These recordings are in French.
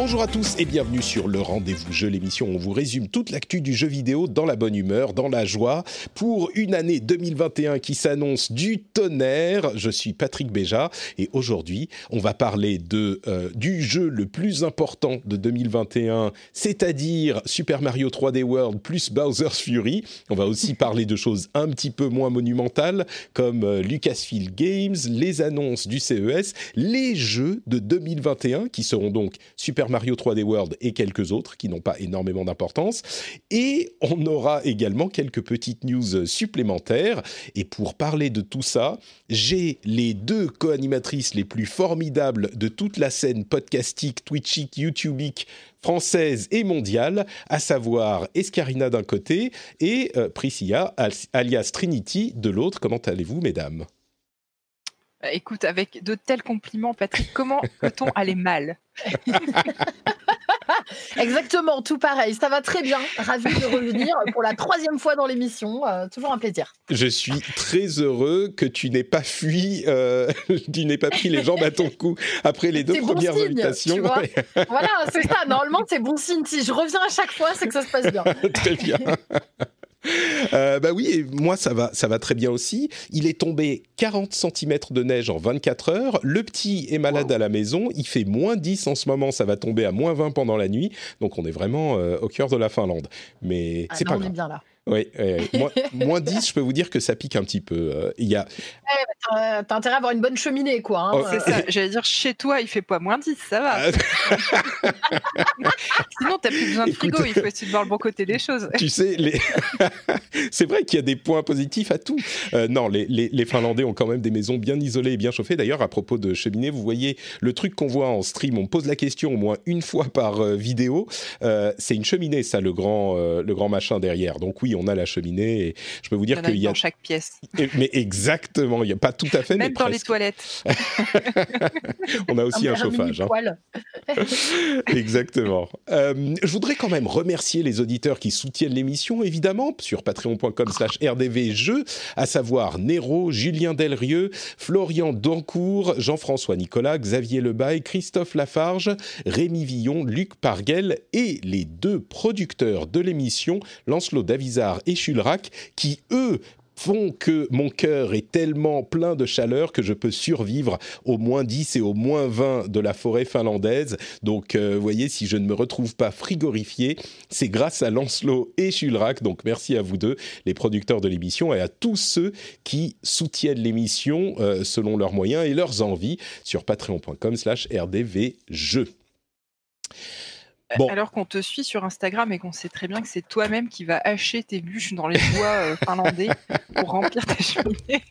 Bonjour à tous et bienvenue sur le rendez-vous jeu, l'émission où on vous résume toute l'actu du jeu vidéo dans la bonne humeur, dans la joie, pour une année 2021 qui s'annonce du tonnerre. Je suis Patrick Béja et aujourd'hui on va parler de, euh, du jeu le plus important de 2021, c'est-à-dire Super Mario 3D World plus Bowser's Fury. On va aussi parler de choses un petit peu moins monumentales comme euh, Lucasfilm Games, les annonces du CES, les jeux de 2021 qui seront donc Super Mario 3D World et quelques autres qui n'ont pas énormément d'importance. Et on aura également quelques petites news supplémentaires. Et pour parler de tout ça, j'ai les deux co-animatrices les plus formidables de toute la scène podcastique, twitchique, youtubique française et mondiale, à savoir Escarina d'un côté et euh, Priscilla, alias Trinity, de l'autre. Comment allez-vous, mesdames? Écoute, avec de tels compliments, Patrick, comment peut-on aller mal? Exactement, tout pareil. Ça va très bien. Ravi de revenir pour la troisième fois dans l'émission. Euh, toujours un plaisir. Je suis très heureux que tu n'aies pas fui, euh, tu n'aies pas pris les jambes à ton cou après les deux premières invitations. voilà, c'est ça. Normalement, c'est bon signe. Si je reviens à chaque fois, c'est que ça se passe bien. très bien. Euh, bah oui, et moi ça va, ça va très bien aussi. Il est tombé 40 cm de neige en 24 heures. Le petit est malade à la maison. Il fait moins 10 en ce moment. Ça va tomber à moins 20 pendant la nuit. Donc on est vraiment euh, au cœur de la Finlande. Mais ah c'est pas on grave. Est bien là. Oui, moins, 10, je peux vous dire que ça pique un petit peu. Euh, il y a... t'as, intérêt à avoir une bonne cheminée, quoi. Hein. Oh, c'est ça, j'allais dire, chez toi, il fait pas moins 10, ça va. Ah. Sinon, t'as plus besoin de frigo, il faut essayer de voir le bon côté des choses. Tu sais, les... c'est vrai qu'il y a des points positifs à tout. Euh, non, les, les, Finlandais ont quand même des maisons bien isolées et bien chauffées. D'ailleurs, à propos de cheminée, vous voyez le truc qu'on voit en stream, on pose la question au moins une fois par euh, vidéo. c'est une cheminée, ça, le grand, le grand machin derrière. Donc oui, on a la cheminée. Et je peux vous dire qu'il y a dans chaque pièce. mais exactement, il n'y a pas tout à fait, même mais dans presque. les toilettes. on a aussi un, un chauffage. Hein. exactement. Euh, je voudrais quand même remercier les auditeurs qui soutiennent l'émission, évidemment, sur patreon.com/slash rdvjeux, à savoir Nero, Julien Delrieux, Florian Dancourt, Jean-François Nicolas, Xavier Lebaille, Christophe Lafarge, Rémi Villon, Luc Parguel et les deux producteurs de l'émission, Lancelot Davizard et Chulrac, qui, eux, font que mon cœur est tellement plein de chaleur que je peux survivre au moins 10 et au moins 20 de la forêt finlandaise. Donc, euh, voyez, si je ne me retrouve pas frigorifié, c'est grâce à Lancelot et Chulrac. Donc, merci à vous deux, les producteurs de l'émission, et à tous ceux qui soutiennent l'émission euh, selon leurs moyens et leurs envies sur patreon.com slash rdvjeux. Alors qu'on te suit sur Instagram et qu'on sait très bien que c'est toi-même qui vas hacher tes bûches dans les bois euh, finlandais pour remplir ta cheminée.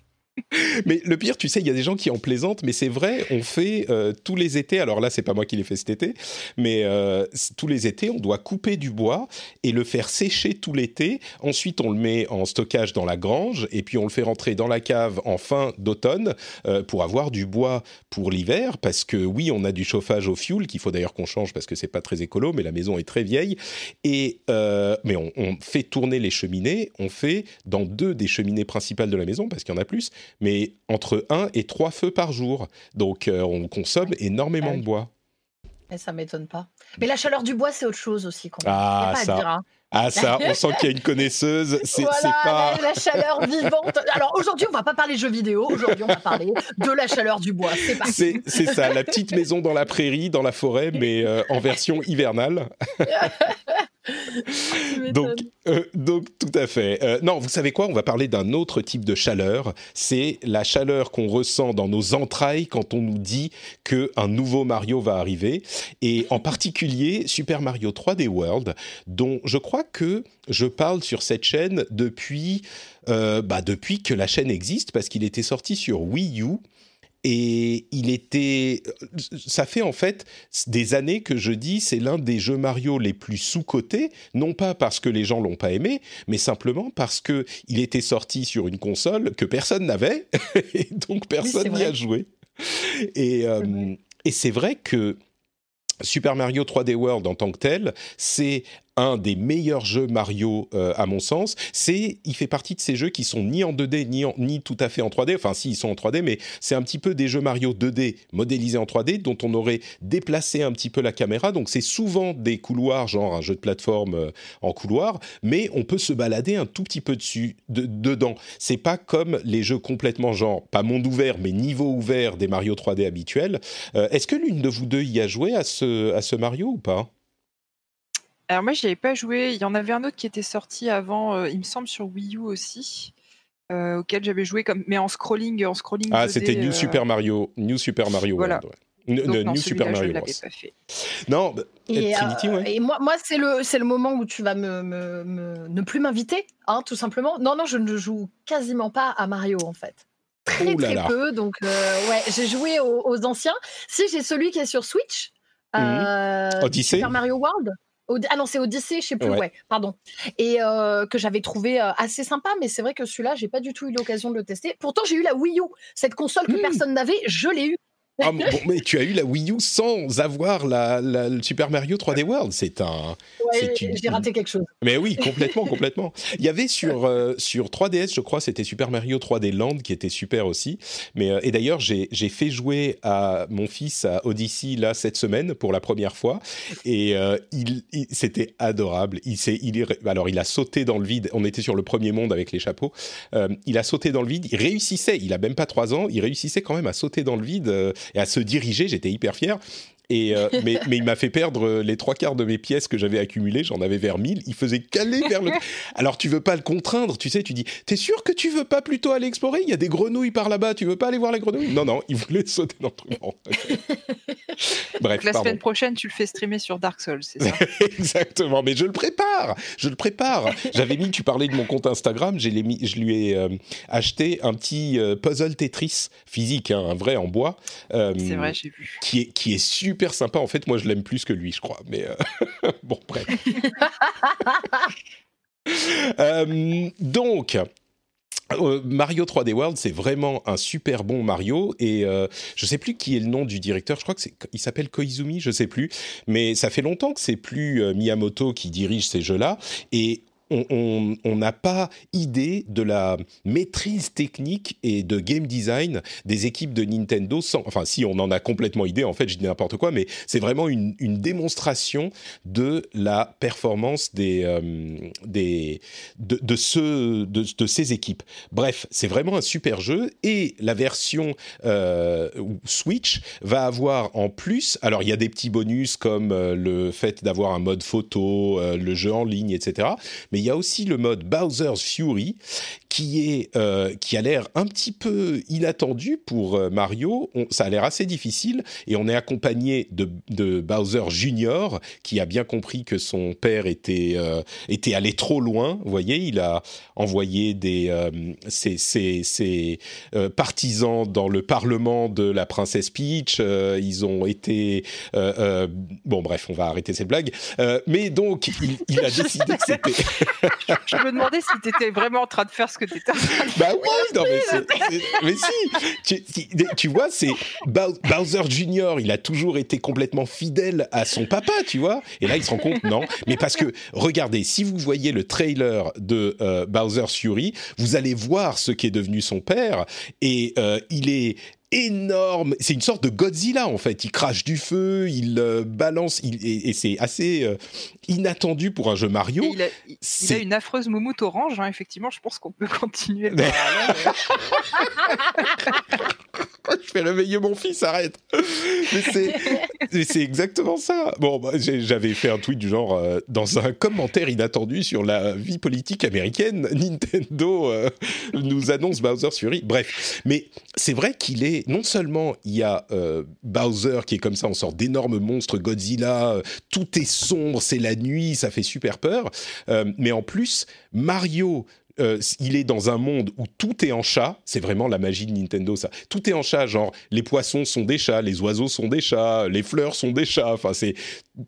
Mais le pire, tu sais, il y a des gens qui en plaisantent, mais c'est vrai, on fait euh, tous les étés, alors là, c'est pas moi qui l'ai fait cet été, mais euh, tous les étés, on doit couper du bois et le faire sécher tout l'été. Ensuite, on le met en stockage dans la grange et puis on le fait rentrer dans la cave en fin d'automne euh, pour avoir du bois pour l'hiver, parce que oui, on a du chauffage au fioul qu'il faut d'ailleurs qu'on change parce que c'est pas très écolo, mais la maison est très vieille. Et mais on, on fait tourner les cheminées, on fait dans deux des cheminées principales de la maison parce qu'il y en a plus mais entre 1 et 3 feux par jour. Donc euh, on consomme énormément de bois. Et ça m'étonne pas. Mais la chaleur du bois, c'est autre chose aussi. Quand Ah, pas ça. À dire, hein. Ah ça, on sent qu'il y a une connaisseuse. C'est voilà, pas. La, la, chaleur vivante. Alors aujourd'hui, on va pas parler jeux vidéo. Aujourd'hui, on va parler de la chaleur du bois. C'est ça, la petite maison dans la prairie, dans la forêt, mais euh, en version hivernale. donc, euh, donc, tout à fait. Euh, non, vous savez quoi? On va parler d'un autre type de chaleur. C'est la chaleur qu'on ressent dans nos entrailles quand on nous dit qu'un nouveau Mario va arriver. Et en particulier, Super Mario 3D World, dont je crois que je parle sur cette chaîne depuis, euh, bah, depuis que la chaîne existe, parce qu'il était sorti sur Wii U et il était, ça fait en fait des années que je dis c'est l'un des jeux Mario les plus sous-cotés, non pas parce que les gens l'ont pas aimé, mais simplement parce que il était sorti sur une console que personne n'avait et donc personne n'y a joué. Et, euh, et c'est vrai que Super Mario 3D World en tant que tel, c'est un des meilleurs jeux Mario euh, à mon sens. C'est, il fait partie de ces jeux qui sont ni en 2D ni, ni tout à fait en 3D. Enfin, si ils sont en 3D, mais c'est un petit peu des jeux Mario 2D modélisés en 3D dont on aurait déplacé un petit peu la caméra. Donc c'est souvent des couloirs, genre un jeu de plateforme euh, en couloir, mais on peut se balader un tout petit peu dessus, de, dedans. C'est pas comme les jeux complètement genre pas monde ouvert, mais niveau ouvert des Mario 3D habituels. Euh, est-ce que l'une de vous deux y a joué à ce à ce Mario ou pas? Alors moi, j'y avais pas joué. Il y en avait un autre qui était sorti avant, euh, il me semble sur Wii U aussi, euh, auquel j'avais joué comme mais en scrolling, en scrolling Ah, 2D, c'était New euh, Super Mario, New Super Mario Voilà. World. ouais. N- donc non, New Super Mario l'avais Bros. pas fait. Non, bah, Et, Trinity, euh, ouais. et moi, moi c'est le, c'est le moment où tu vas me, me- me- ne plus m'inviter, hein, tout simplement. Non, non, je ne joue quasiment pas à Mario, en fait. Très, Oh là très là. peu. Donc, euh, ouais, j'ai joué aux, aux anciens. Si, j'ai celui qui est sur Switch. euh, Mhm. Odyssey Super Mario World. Ah non, c'est Odyssey, je sais plus, Ouais. ouais, pardon. Et euh, que j'avais trouvé euh, assez sympa, mais c'est vrai que celui-là, j'ai pas du tout eu l'occasion de le tester. Pourtant, j'ai eu la Wii U, cette console que Mhm. personne n'avait, je l'ai eu. Ah, bon, mais tu as eu la Wii U sans avoir la, la- le Super Mario 3D World. C'est un. Ouais, une- j'ai raté quelque chose. Mais oui, complètement, complètement. Il y avait sur euh, sur 3DS, je crois, c'était Super Mario 3D Land qui était super aussi. Mais euh, et d'ailleurs, j'ai fait jouer à mon fils à Odyssey là cette semaine pour la première fois et euh, il, il- c'était adorable. Il il est alors il a sauté dans le vide. On était sur le premier monde avec les chapeaux. Il a sauté dans le vide. Il réussissait. Il a même pas trois ans. Il réussissait quand même à sauter dans le vide et à se diriger. J'étais hyper fier. Et euh, mais, mais il m'a fait perdre euh, les trois quarts de mes pièces que j'avais accumulées. J'en avais vers 1000. Il faisait caler vers le. Alors tu veux pas le contraindre, tu sais. Tu dis, t'es sûr que tu veux pas plutôt aller explorer? Il y a des grenouilles par là-bas. Tu veux pas aller voir les grenouilles? Non, non. Il voulait sauter dans le truc. Bref, Donc la pardon. semaine prochaine, tu le fais streamer sur Dark Souls, c'est ça? Exactement, mais je le prépare, je le prépare. J'avais mis, tu parlais de mon compte Instagram, j'ai les mis- je lui ai euh, acheté un petit euh, puzzle Tetris physique, hein, un vrai en bois, C'est vrai, j'ai vu. qui est qui est super sympa. En fait, moi, je l'aime plus que lui, je crois. Mais euh, bon, bref. Euh, donc. euh, Mario 3D World, c'est vraiment un super bon Mario et euh, je sais plus qui est le nom du directeur. Je crois que c'est, il s'appelle Koizumi, je sais plus. Mais ça fait longtemps que c'est plus euh, Miyamoto qui dirige ces jeux-là et on- n'a pas idée de la maîtrise technique et de game design des équipes de Nintendo. Sans, enfin, si on en a complètement idée, en fait, je dis n'importe quoi, mais c'est vraiment une, une démonstration de la performance des, euh, des de, de, de, ces équipes. Bref, c'est vraiment un super jeu et la version euh, Switch va avoir en plus, alors il y a des petits bonus comme euh, le fait d'avoir un mode photo, le jeu en ligne, etc. il y a aussi le mode Bowser's Fury qui est euh, qui a l'air un petit peu inattendu pour euh, Mario. On- ça a l'air assez difficile et on est accompagné de, de Bowser Junior qui a bien compris que son père était euh, était allé trop loin. Vous voyez, il a envoyé des euh, ses, ses- ses, euh, partisans dans le parlement de la princesse Peach. Euh, ils ont été euh, euh, bon, bref, on va arrêter cette blague. Euh, mais donc, il, il a décidé que c'était. Je me demandais si tu étais vraiment en train de faire ce que tu étais en train de Bah oui, non mais, c'est- mais si, tu, vois, c'est Bow- Bowser Junior, il a toujours été complètement fidèle à son papa, tu vois. Et là, il se rend compte, non, mais parce que regardez, si vous voyez le trailer de euh, Bowser's Fury, vous allez voir ce qu'est devenu son père, et euh, il est énorme. C'est une sorte de Godzilla en fait. Il crache du feu, il euh, balance, il, et, et c'est assez euh, inattendu pour un jeu Mario. Il, a, il- il a C'est- une affreuse moumoute orange, hein, effectivement, je pense qu'on peut continuer. Mais- je fais réveiller mon fils, arrête. Mais c'est, exactement ça. Bon, bah, j'avais fait un tweet du genre euh, dans un commentaire inattendu sur la vie politique américaine, Nintendo nous annonce Bowser's Fury. Bref, mais c'est vrai qu'il est non seulement il y a euh, Bowser qui est comme ça, on sort d'énormes monstres, Godzilla, tout est sombre, c'est la nuit, ça fait super peur. mais en plus, Mario euh, il est dans un monde où tout est en chat. C'est vraiment la magie de Nintendo, ça. Tout est en chat, genre les poissons sont des chats, les oiseaux sont des chats, les fleurs sont des chats. Enfin, c'est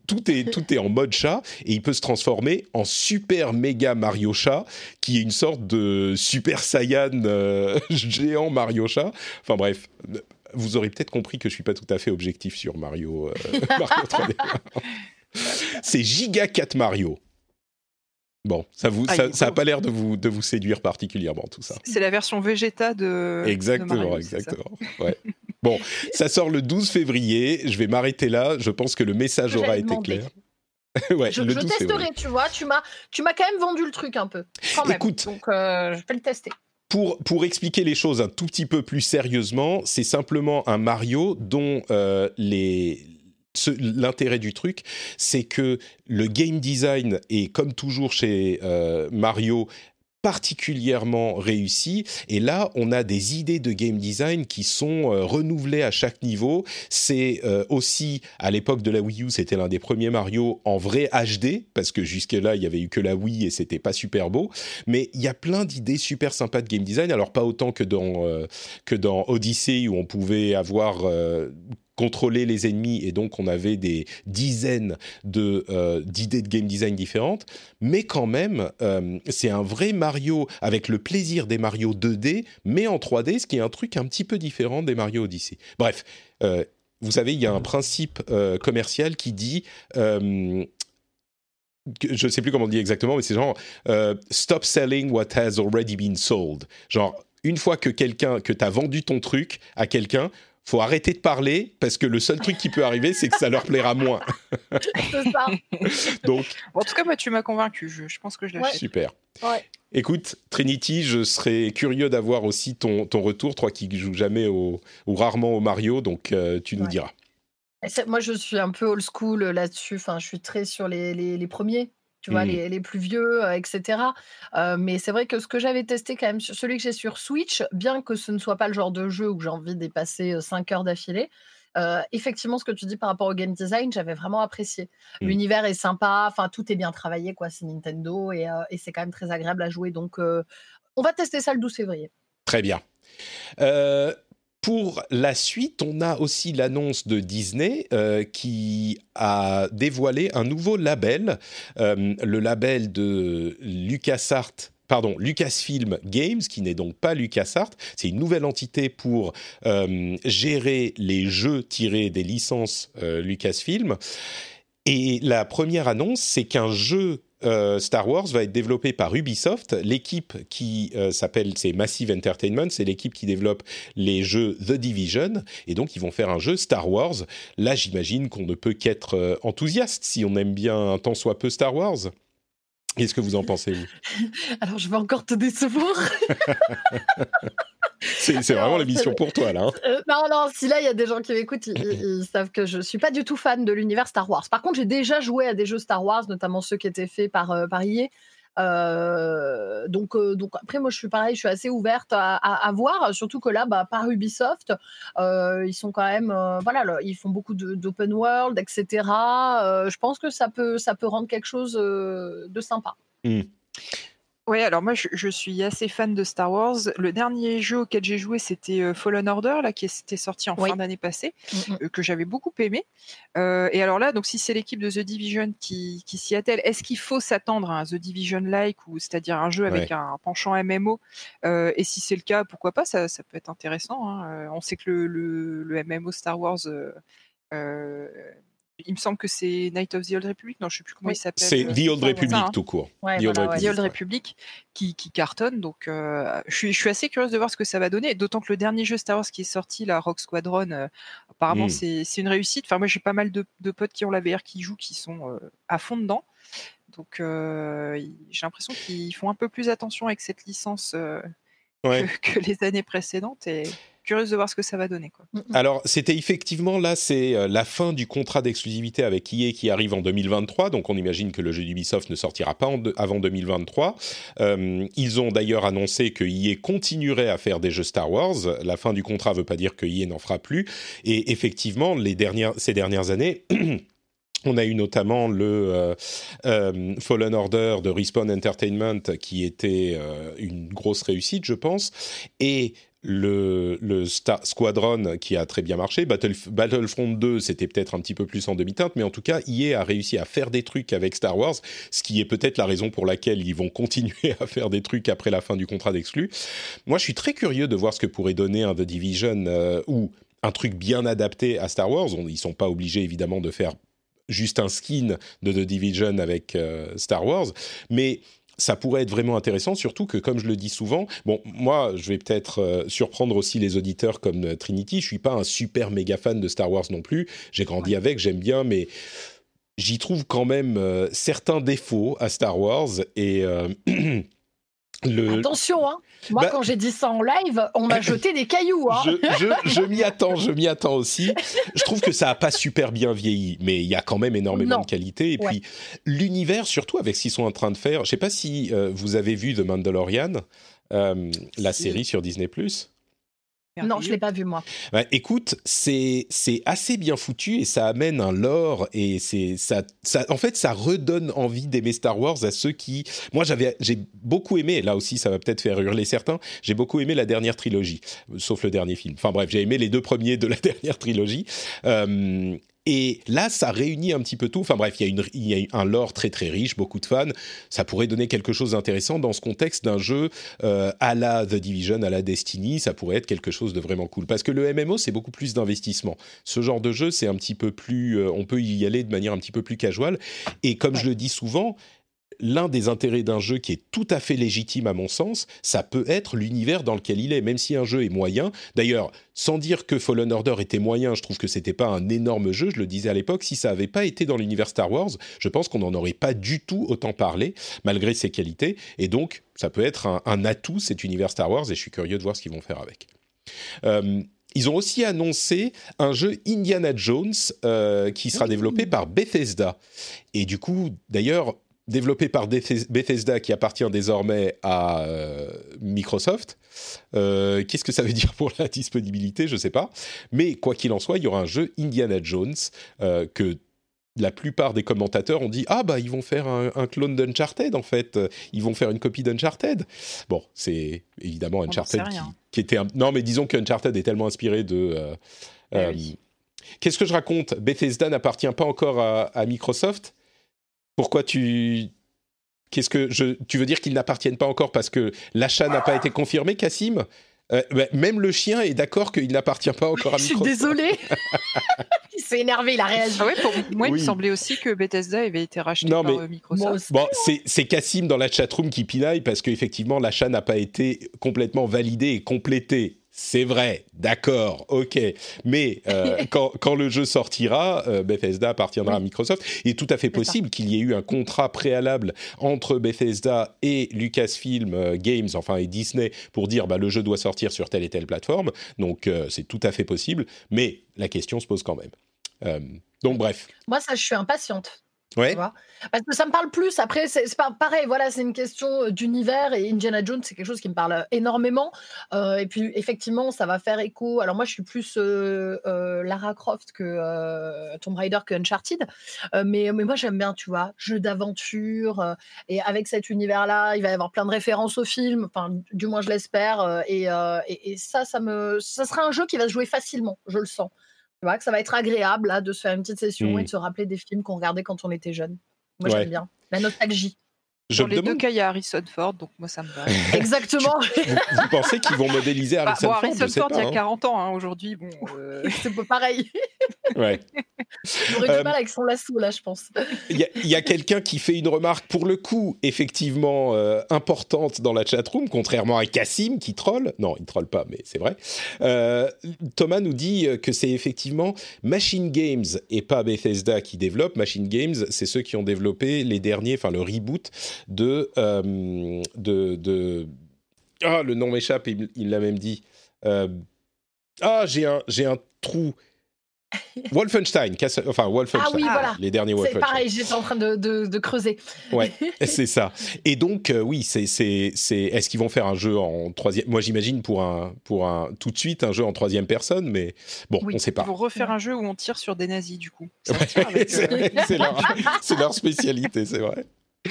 tout est tout est en mode chat et il peut se transformer en super méga Mario chat, qui est une sorte de super Saiyan euh, géant Mario chat. Enfin bref vous aurez peut-être compris que je suis pas tout à fait objectif sur Mario, euh, Mario 3D. C'est Giga 4 Mario. Bon, ça vous, ah, ça, a pas l'air de vous, de vous séduire particulièrement tout ça. C'est la version Vegeta de. Exactement, exactement. Ouais. bon, ça sort le 12 février. Je vais m'arrêter là. Je pense que le message aura été clair. ouais, je, testerai, tu vois. Tu m'as, tu m'as quand même vendu le truc un peu. Écoute, donc euh, je vais le tester. Pour, pour, expliquer les choses un tout petit peu plus sérieusement, c'est simplement un Mario dont euh, les, l'intérêt du truc, c'est que le game design est comme toujours chez euh, Mario particulièrement réussi. Et là on a des idées de game design qui sont euh, renouvelées à chaque niveau. C'est euh, aussi à l'époque de la Wii U c'était l'un des premiers Mario en vrai HD parce que jusque là il y avait eu que la Wii et c'était pas super beau. Mais il y a plein d'idées super sympas de game design. Alors pas autant que dans Odyssey où on pouvait avoir contrôler les ennemis et donc on avait des dizaines de euh, d'idées de game design différentes mais quand même euh, c'est un vrai Mario avec le plaisir des Mario 2D mais en 3D ce qui est un truc un petit peu différent des Mario Odyssey bref euh, vous savez, il y a un principe commercial qui dit je ne sais plus comment on dit exactement, mais c'est genre stop selling what has already been sold. Genre, une fois que quelqu'un, que tu as vendu ton truc à quelqu'un, faut arrêter de parler parce que le seul truc qui peut arriver, c'est que ça leur plaira moins. c'est ça. Donc. en tout cas, moi, tu m'as convaincu. Je, je, pense que je l'achète. Super. Écoute, Trinity, je serais curieux d'avoir aussi ton, ton retour, toi qui joues jamais au, ou rarement au Mario, donc euh, tu nous diras. Moi, je suis un peu old school là-dessus. Enfin, je suis très sur les, les, les premiers tu vois, mmh. les, plus vieux, etc. mais c'est vrai que ce que j'avais testé quand même, celui que j'ai sur Switch, bien que ce ne soit pas le genre de jeu où j'ai envie d'y passer 5 heures d'affilée, effectivement, ce que tu dis par rapport au game design, j'avais vraiment apprécié. Mmh. L'univers est sympa, enfin, tout est bien travaillé, quoi. C'est Nintendo et, et c'est quand même très agréable à jouer. Donc, on va tester ça le 12 février. Très bien. Pour la suite, on a aussi l'annonce de Disney euh, qui a dévoilé un nouveau label, euh, le label de LucasArts pardon, Lucasfilm Games, qui n'est donc pas LucasArts. C'est une nouvelle entité pour euh, gérer les jeux tirés des licences Lucasfilm. Et la première annonce, c'est qu'un jeu euh, Star Wars va être développé par Ubisoft. L'équipe qui euh, s'appelle, c'est Massive Entertainment, c'est l'équipe qui développe les jeux The Division. Et donc, ils vont faire un jeu Star Wars. Là, j'imagine qu'on ne peut qu'être euh, enthousiaste si on aime bien tant soit peu Star Wars. Qu'est-ce que vous en pensez, vous? Alors, je vais encore te décevoir. c'est vraiment l'émission pour toi, là. Hein. Euh, non, non, si là, il y a des gens qui m'écoutent, ils, savent que je ne suis pas du tout fan de l'univers Star Wars. Par contre, j'ai déjà joué à des jeux Star Wars, notamment ceux qui étaient faits par, euh, par EA. Euh, donc, donc après, moi, je suis pareil, je suis assez ouverte à, voir, surtout que là, bah, par Ubisoft, ils sont quand même, voilà, ils font beaucoup d'open world, etc. je pense que ça peut, ça peut rendre quelque chose de sympa. Mmh. Oui, alors moi je, suis assez fan de Star Wars. Le dernier jeu auquel j'ai joué, c'était euh, Fallen Order, là, qui était sorti en fin d'année passée, mmh, mmh. Euh, que j'avais beaucoup aimé. Euh, et alors là, donc si c'est l'équipe de The Division qui, s'y attelle, est-ce qu'il faut s'attendre à un The Division-like, ou c'est-à-dire un jeu avec un penchant MMO Et si c'est le cas, pourquoi pas? Ça, peut être intéressant. Hein. On sait que le, le MMO Star Wars il me semble que c'est Night of the Old Republic. Non, je ne sais plus comment il s'appelle. C'est The Old Republic hein. tout court. the, Old Republic, qui, cartonne. Donc, euh, je, suis, assez curieuse de voir ce que ça va donner. D'autant que le dernier jeu Star Wars qui est sorti, la Rock Squadron, euh, apparemment, hmm. c'est une réussite. Enfin, moi, j'ai pas mal de, potes qui ont la VR qui jouent, qui sont euh, à fond dedans. Donc, j'ai l'impression qu'ils font un peu plus attention avec cette licence que, que, les années précédentes. Et curieuse de voir ce que ça va donner. Quoi. Alors, c'était effectivement là, c'est euh, la fin du contrat d'exclusivité avec EA qui arrive en 2023. Donc, on imagine que le jeu d'Ubisoft ne sortira pas avant 2023. Euh, ils ont d'ailleurs annoncé que EA continuerait à faire des jeux Star Wars. La fin du contrat ne veut pas dire que EA n'en fera plus. Et effectivement, les dernières, ces dernières années. On a eu notamment le euh, Fallen Order de Respawn Entertainment qui était une grosse réussite, je pense. Et le, Star Squadron qui a très bien marché. Battlefront 2, c'était peut-être un petit peu plus en demi-teinte, mais en tout cas, EA a réussi à faire des trucs avec Star Wars, ce qui est peut-être la raison pour laquelle ils vont continuer à faire des trucs après la fin du contrat d'exclus. Moi, je suis très curieux de voir ce que pourrait donner un The Division euh, ou un truc bien adapté à Star Wars. On, ils sont pas obligés évidemment de faire juste un skin de The Division avec euh, Star Wars, mais ça pourrait être vraiment intéressant, surtout que, comme je le dis souvent, bon, moi, je vais peut-être euh, surprendre aussi les auditeurs comme euh, Trinity. Je suis pas un super méga fan de Star Wars non plus. J'ai grandi avec, j'aime bien, mais j'y trouve quand même euh, certains défauts à Star Wars et Attention, hein. Moi, bah- quand j'ai dit ça en live, on m'a jeté des cailloux. Hein. Je, m'y attends, je m'y attends aussi. Je trouve que ça a pas super bien vieilli, mais il y a quand même énormément de qualité. Et puis l'univers, surtout avec ce qu'ils sont en train de faire. Je sais pas si euh, vous avez vu The Mandalorian, euh, la série sur Disney+. Non, je l'ai pas vu moi. Bah, écoute, c'est c'est assez bien foutu et ça amène un lore et c'est ça, ça en fait ça redonne envie d'aimer Star Wars à ceux qui moi j'avais j'ai beaucoup aimé là aussi ça va peut-être faire hurler certains j'ai beaucoup aimé la dernière trilogie sauf le dernier film. Enfin bref j'ai aimé les deux premiers de la dernière trilogie. Euh, et là, ça réunit un petit peu tout. Enfin bref, il y, a une, il y a un lore très très riche, beaucoup de fans. Ça pourrait donner quelque chose d'intéressant dans ce contexte d'un jeu euh, à la The Division, à la Destiny. Ça pourrait être quelque chose de vraiment cool. Parce que le MMO, c'est beaucoup plus d'investissement. Ce genre de jeu, c'est un petit peu plus... Euh, on peut y aller de manière un petit peu plus casual. Et comme je le dis souvent, l'un des intérêts d'un jeu qui est tout à fait légitime à mon sens, ça peut être l'univers dans lequel il est, même si un jeu est moyen. D'ailleurs, sans dire que Fallen Order était moyen, je trouve que c'était pas un énorme jeu, je le disais à l'époque, si ça avait pas été dans l'univers Star Wars, je pense qu'on n'en aurait pas du tout autant parlé, malgré ses qualités, et donc ça peut être un, atout, cet univers Star Wars, et je suis curieux de voir ce qu'ils vont faire avec. Euh, ils ont aussi annoncé un jeu Indiana Jones euh, qui sera développé par Bethesda. Et du coup, d'ailleurs, développé par Bethesda qui appartient désormais à euh, Microsoft. Euh, qu'est-ce que ça veut dire pour la disponibilité? Je ne sais pas. Mais quoi qu'il en soit, il y aura un jeu Indiana Jones euh, que la plupart des commentateurs ont dit ah bah ils vont faire un, clone d'Uncharted en fait. Ils vont faire une copie d'Uncharted. Bon c'est évidemment Uncharted qui, était un... non mais disons qu'Uncharted est tellement inspiré de eh qu'est-ce que je raconte? Bethesda n'appartient pas encore à Microsoft pourquoi tu Qu'est-ce que je Tu veux dire qu'ils n'appartiennent pas encore parce que l'achat n'a pas été confirmé, Cassim? Euh, bah, même le chien est d'accord qu'il n'appartient pas encore à Microsoft. Je suis désolé. il s'est énervé, il a réagi. Ah pour moi, il me semblait aussi que Bethesda avait été racheté par euh, Microsoft. Bon, c'est Cassim dans la chatroom qui pinaille parce qu'effectivement, l'achat n'a pas été complètement validé et complété c'est vrai, d'accord, ok. Mais euh, quand, le jeu sortira, euh, Bethesda appartiendra à Microsoft. Il est tout à fait possible qu'il y ait eu un contrat préalable entre Bethesda et Lucasfilm euh, Games, enfin et Disney, pour dire bah, le jeu doit sortir sur telle et telle plateforme. Donc c'est tout à fait possible, mais la question se pose quand même. donc bref. Moi, ça, je suis impatiente. Ouais. Parce que ça me parle plus. Après, c'est pareil. Voilà, c'est une question d'univers et Indiana Jones, c'est quelque chose qui me parle énormément. et puis, effectivement, ça va faire écho. Alors, moi, je suis plus Lara Croft que Tomb Raider que Uncharted. mais, mais moi, j'aime bien, tu vois, jeu d'aventure. et avec cet univers-là, il va y avoir plein de références au film. Enfin, du moins, je l'espère. Et, et, et, ça, ça me, ça sera un jeu qui va se jouer facilement. Je le sens. Tu vois, que ça va être agréable là, de se faire une petite session et de se rappeler des films qu'on regardait quand on était jeune. Moi, j'aime bien. La nostalgie. Dans les deux cas, il y a Harrison Ford, donc moi ça me va. Exactement. vous, pensez qu'ils vont modéliser bah, Harrison Ford Harrison Ford, il y a 40 hein. ans, hein, aujourd'hui, bon. Euh... c'est pas pareil. Ouais. Il aurait du euh, mal avec son lasso, là, je pense. Il y a, quelqu'un qui fait une remarque, pour le coup, effectivement euh, importante dans la chatroom, contrairement à Cassim qui troll. Non, il troll pas, mais c'est vrai. Euh, Thomas nous dit que c'est effectivement Machine Games et pas Bethesda qui développe. Machine Games, c'est ceux qui ont développé les derniers, enfin le reboot de. de, de... Ah, le nom m'échappe, il l'a même dit. Ah, j'ai un, j'ai un trou. Wolfenstein, enfin Wolfenstein, ah oui, voilà. les derniers Wolfenstein. C'est pareil, j'étais en train de, de, creuser. Ouais, c'est ça. Et donc euh, oui, c'est c'est c'est est-ce qu'ils vont faire un jeu en troisième Moi j'imagine pour un pour un tout de suite un jeu en troisième personne, mais bon, on sait pas. Ils vont refaire un jeu où on tire sur des nazis du coup. c'est leur, leur spécialité, c'est vrai.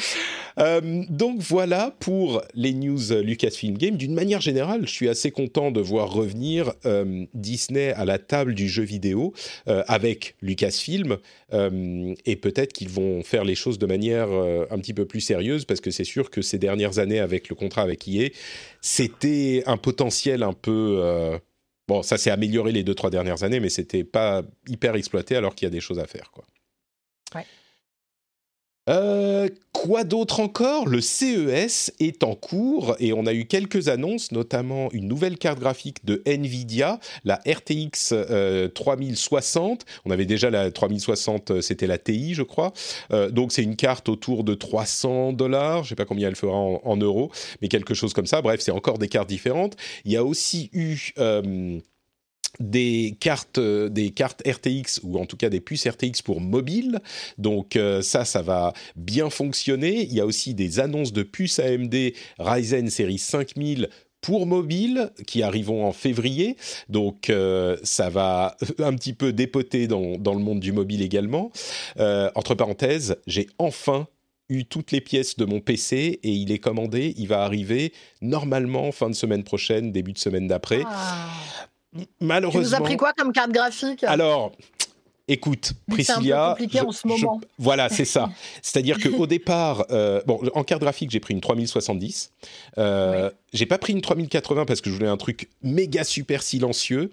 Euh, donc voilà pour les news Lucasfilm Game. D'une manière générale, je suis assez content de voir revenir euh, Disney à la table du jeu vidéo euh, avec Lucasfilm et peut-être qu'ils vont faire les choses de manière un petit peu plus sérieuse parce que c'est sûr que ces dernières années avec le contrat avec EA, c'était un potentiel un peu bon, ça s'est amélioré les deux trois dernières années, mais c'était pas hyper exploité alors qu'il y a des choses à faire quoi. Ouais. Euh, quoi d'autre encore? Le CES est en cours et on a eu quelques annonces, notamment une nouvelle carte graphique de Nvidia, la RTX 3060. Euh, on avait déjà la 3060, euh, c'était la TI, je crois. donc c'est une carte autour de 300 dollars. Je sais pas combien elle fera en, euros, mais quelque chose comme ça. Bref, c'est encore des cartes différentes. Il y a aussi eu des cartes, euh, des cartes RTX ou en tout cas des puces RTX pour mobile. Donc euh, ça, ça va bien fonctionner. Il y a aussi des annonces de puces AMD Ryzen série 5000 pour mobile qui arriveront en février. Donc euh, ça va un petit peu dépoter dans, le monde du mobile également. entre parenthèses, j'ai enfin eu toutes les pièces de mon PC et il est commandé. Il va arriver normalement fin de semaine prochaine, début de semaine d'après. Ah malheureusement. Tu nous as pris quoi comme carte graphique Alors, écoute, Priscilla. C'est compliqué en ce moment. voilà, c'est ça. C'est-à-dire qu'au départ, euh, bon, en carte graphique, j'ai pris une 3070. Euh, J'ai pas pris une 3080 parce que je voulais un truc méga super silencieux.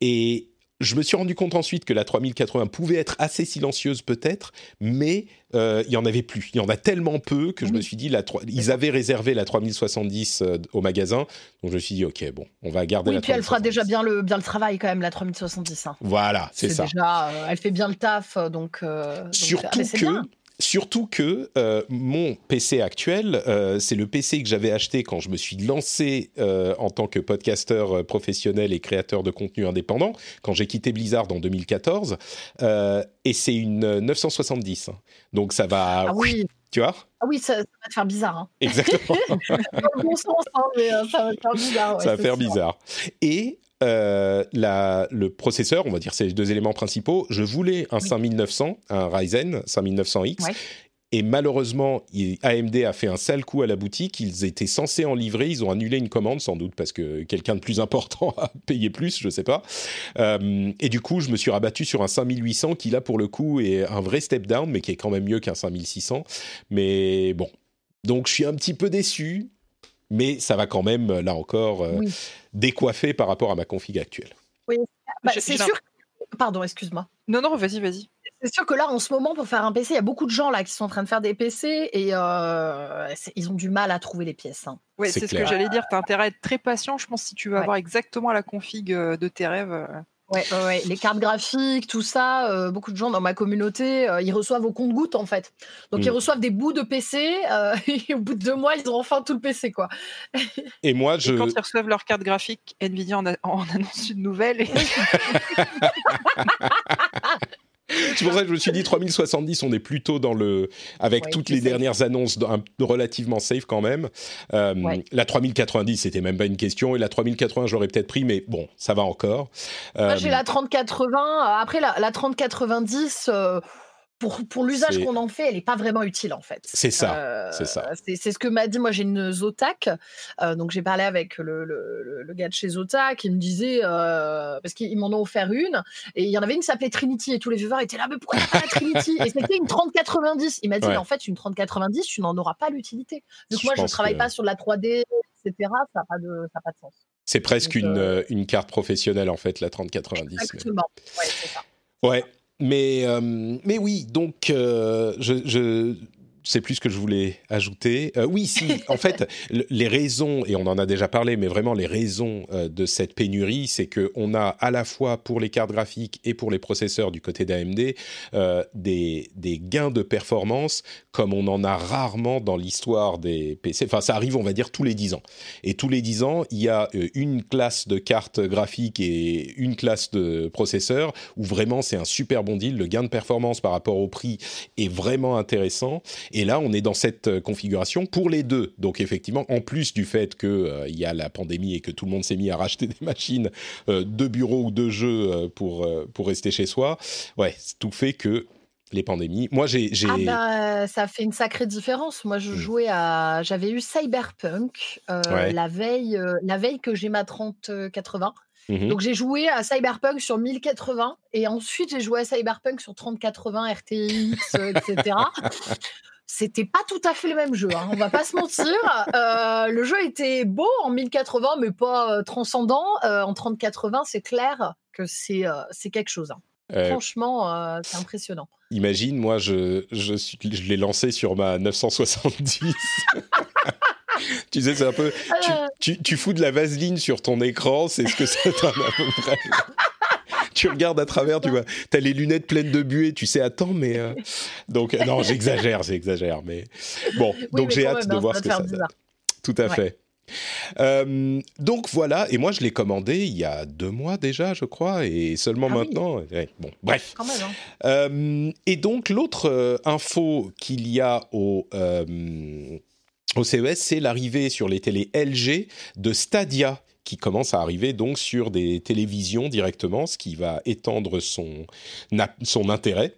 Et je me suis rendu compte ensuite que la 3080 pouvait être assez silencieuse peut-être, mais euh, il y en avait plus. Il y en a tellement peu que je me suis dit, la ils avaient réservé la 3070 euh, au magasin, donc je me suis dit, ok, bon, on va garder oui, la. puis elle fera déjà bien le bien le travail quand même la 3070. Hein. Voilà, c'est ça. Déjà, euh, elle fait bien le taf, donc. Surtout que Surtout que euh, mon PC actuel, euh, c'est le PC que j'avais acheté quand je me suis lancé euh, en tant que podcasteur professionnel et créateur de contenu indépendant, quand j'ai quitté Blizzard en 2014, et c'est une 970. Donc ça va... Ah oui tu vois? Ah oui, ça, va te faire bizarre. Hein. Exactement. Dans le bon sens, hein, mais ça va te faire bizarre. ça va faire bizarre. Et euh, la, le processeur, on va dire ces deux éléments principaux, je voulais un 5900, un Ryzen 5900X. Et malheureusement, AMD a fait un sale coup à la boutique. Ils étaient censés en livrer. Ils ont annulé une commande, sans doute parce que quelqu'un de plus important a payé plus, je sais pas. Euh, et du coup, je me suis rabattu sur un 5800 qui, là, pour le coup, est un vrai step down, mais qui est quand même mieux qu'un 5600. Mais bon. Donc, je suis un petit peu déçu mais ça va quand même, là encore, euh, décoiffer par rapport à ma config actuelle. Oui, bah, c'est sûr. Pardon, excuse-moi. Non, non, vas-y, vas-y. C'est sûr que là, en ce moment, pour faire un PC, il y a beaucoup de gens là qui sont en train de faire des PC et euh, ils ont du mal à trouver les pièces. Hein. Oui, c'est ce que j'allais dire. Tu as intérêt à être très patient, je pense, si tu veux avoir exactement la config euh, de tes rêves. Ouais, ouais, les cartes graphiques, tout ça, euh, beaucoup de gens dans ma communauté, euh, ils reçoivent au compte-goutte en fait. Donc ils mm. reçoivent des bouts de PC euh, et au bout de deux mois, ils ont enfin tout le PC quoi. Et moi, je. quand ils reçoivent leur carte graphique, Nvidia en, en annonce une nouvelle. Et... C'est pour ça que je me suis dit 3070, on est plutôt dans le. avec toutes les dernières annonces relativement safe quand même. Euh, la 3090, c'était même pas une question. Et la 3080, j'aurais peut-être pris, mais bon, ça va encore. Moi, j'ai la 3080. Après, la, la 3090 pour, pour l'usage qu'on en fait, elle n'est pas vraiment utile en fait. C'est ça. Euh, c'est ça. C'est ce que m'a dit. Moi, j'ai une Zotac. Euh, donc, j'ai parlé avec le, le, le, gars de chez Zotac. Il me disait, euh, parce qu'ils m'en ont offert une, et il y en avait une qui s'appelait Trinity, et tous les viewers étaient là, mais pourquoi pas la Trinity? Et c'était une 3090. Il m'a dit, mais en fait, une 3090, tu n'en auras pas l'utilité. Donc, moi, je ne travaille pas sur de la 3D, etc. Ça n'a pas, de, pas de sens. C'est presque une, une carte professionnelle en fait, la 3090. Exactement. Ouais, c'est ça. Ouais, mais, euh, mais oui, donc euh, je, sais plus ce que je voulais ajouter. Euh, oui, si, en fait, les raisons, et on en a déjà parlé, mais vraiment les raisons euh, de cette pénurie, c'est qu'on a à la fois pour les cartes graphiques et pour les processeurs du côté d'AMD euh, des, des, gains de performance comme on en a rarement dans l'histoire des PC. Enfin, ça arrive, on va dire, tous les 10 ans. Et tous les 10 ans, il y a une classe de cartes graphiques et une classe de processeurs où vraiment c'est un super bon deal. Le gain de performance par rapport au prix est vraiment intéressant. Et là, on est dans cette euh, configuration pour les deux. Donc effectivement, en plus du fait qu'il euh, y a la pandémie et que tout le monde s'est mis à racheter des machines euh, de bureau ou de jeu pour, pour rester chez soi, ouais, tout fait que les pandémies. Moi, j'ai. Ah bah, ça fait une sacrée différence. Moi, je mmh. jouais à. J'avais eu Cyberpunk la, veille, la veille que j'ai ma 3080. Mmh Donc j'ai joué à Cyberpunk sur 1080 et ensuite j'ai joué à Cyberpunk sur 3080 RTX, etc c'était pas tout à fait le même jeu, hein, on va pas se mentir. Euh, le jeu était beau en 1080, mais pas euh, transcendant. Euh, en 3080, c'est clair que c'est c'est quelque chose. Hein. Franchement, c'est impressionnant. Imagine, moi, je, je, je l'ai lancé sur ma 970. tu sais, c'est un peu. Tu, tu, tu, fous de la vaseline sur ton écran, c'est ce que ça donne à peu près tu regardes à travers, tu vois, as les lunettes pleines de buée, tu sais, attends, mais euh, donc non, j'exagère, j'exagère, mais bon, donc j'ai hâte de voir ce que ça donne. Tout à fait. Euh, donc voilà, et moi je l'ai commandé il y a deux mois déjà, je crois, et seulement ah maintenant. bon, bref. Hein. Euh, et donc l'autre info qu'il y a au au CES, c'est l'arrivée sur les télés LG de Stadia qui commence à arriver donc sur des télévisions directement, ce qui va étendre son, son intérêt.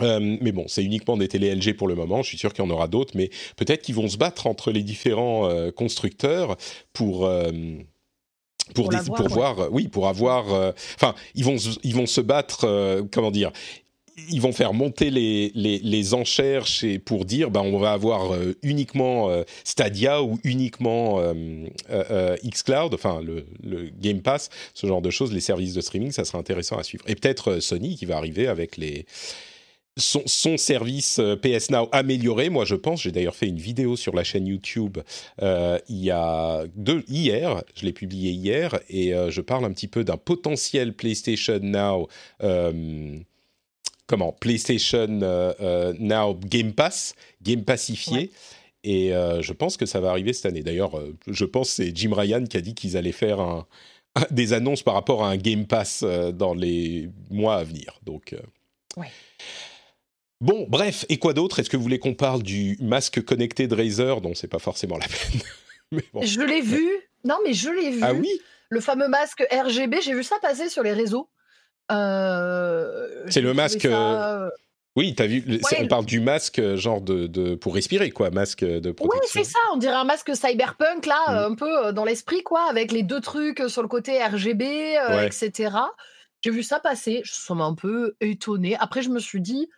Euh, mais bon, c'est uniquement des télé LG pour le moment. Je suis sûr qu'il y en aura d'autres, mais peut-être qu'ils vont se battre entre les différents euh, constructeurs pour euh, pour, pour, voir, oui, pour avoir. Enfin, ils vont ils vont se battre. comment dire ils vont faire monter les, les, enchères chez, pour dire ben, on va avoir euh, uniquement euh, Stadia ou uniquement euh, xCloud, enfin le, Game Pass, ce genre de choses, les services de streaming, ça sera intéressant à suivre. Et peut-être Sony qui va arriver avec les, son, son, service PS Now amélioré. Moi, je pense, j'ai d'ailleurs fait une vidéo sur la chaîne YouTube il y a deux, hier, je l'ai publié hier, et je parle un petit peu d'un potentiel PlayStation Now comment PlayStation euh, euh, Now Game Pass, Game Passifié. Et euh, je pense que ça va arriver cette année. D'ailleurs, je pense que c'est Jim Ryan qui a dit qu'ils allaient faire un, des annonces par rapport à un Game Pass dans les mois à venir. Donc, Bon, bref, et quoi d'autre? Est-ce que vous voulez qu'on parle du masque connecté de Razer? Dont c'est pas forcément la peine Je l'ai vu. Non, mais je l'ai vu. Ah oui? Le fameux masque RGB, j'ai vu ça passer sur les réseaux. Euh, c'est le masque. Euh, euh, oui, as vu, on parle du masque, genre de, pour respirer, quoi, masque de protection. Oui, c'est ça, on dirait un masque cyberpunk, là, mm. un peu dans l'esprit, quoi, avec les deux trucs sur le côté RGB, etc. J'ai vu ça passer, je suis un peu étonné. Après, je me suis dit,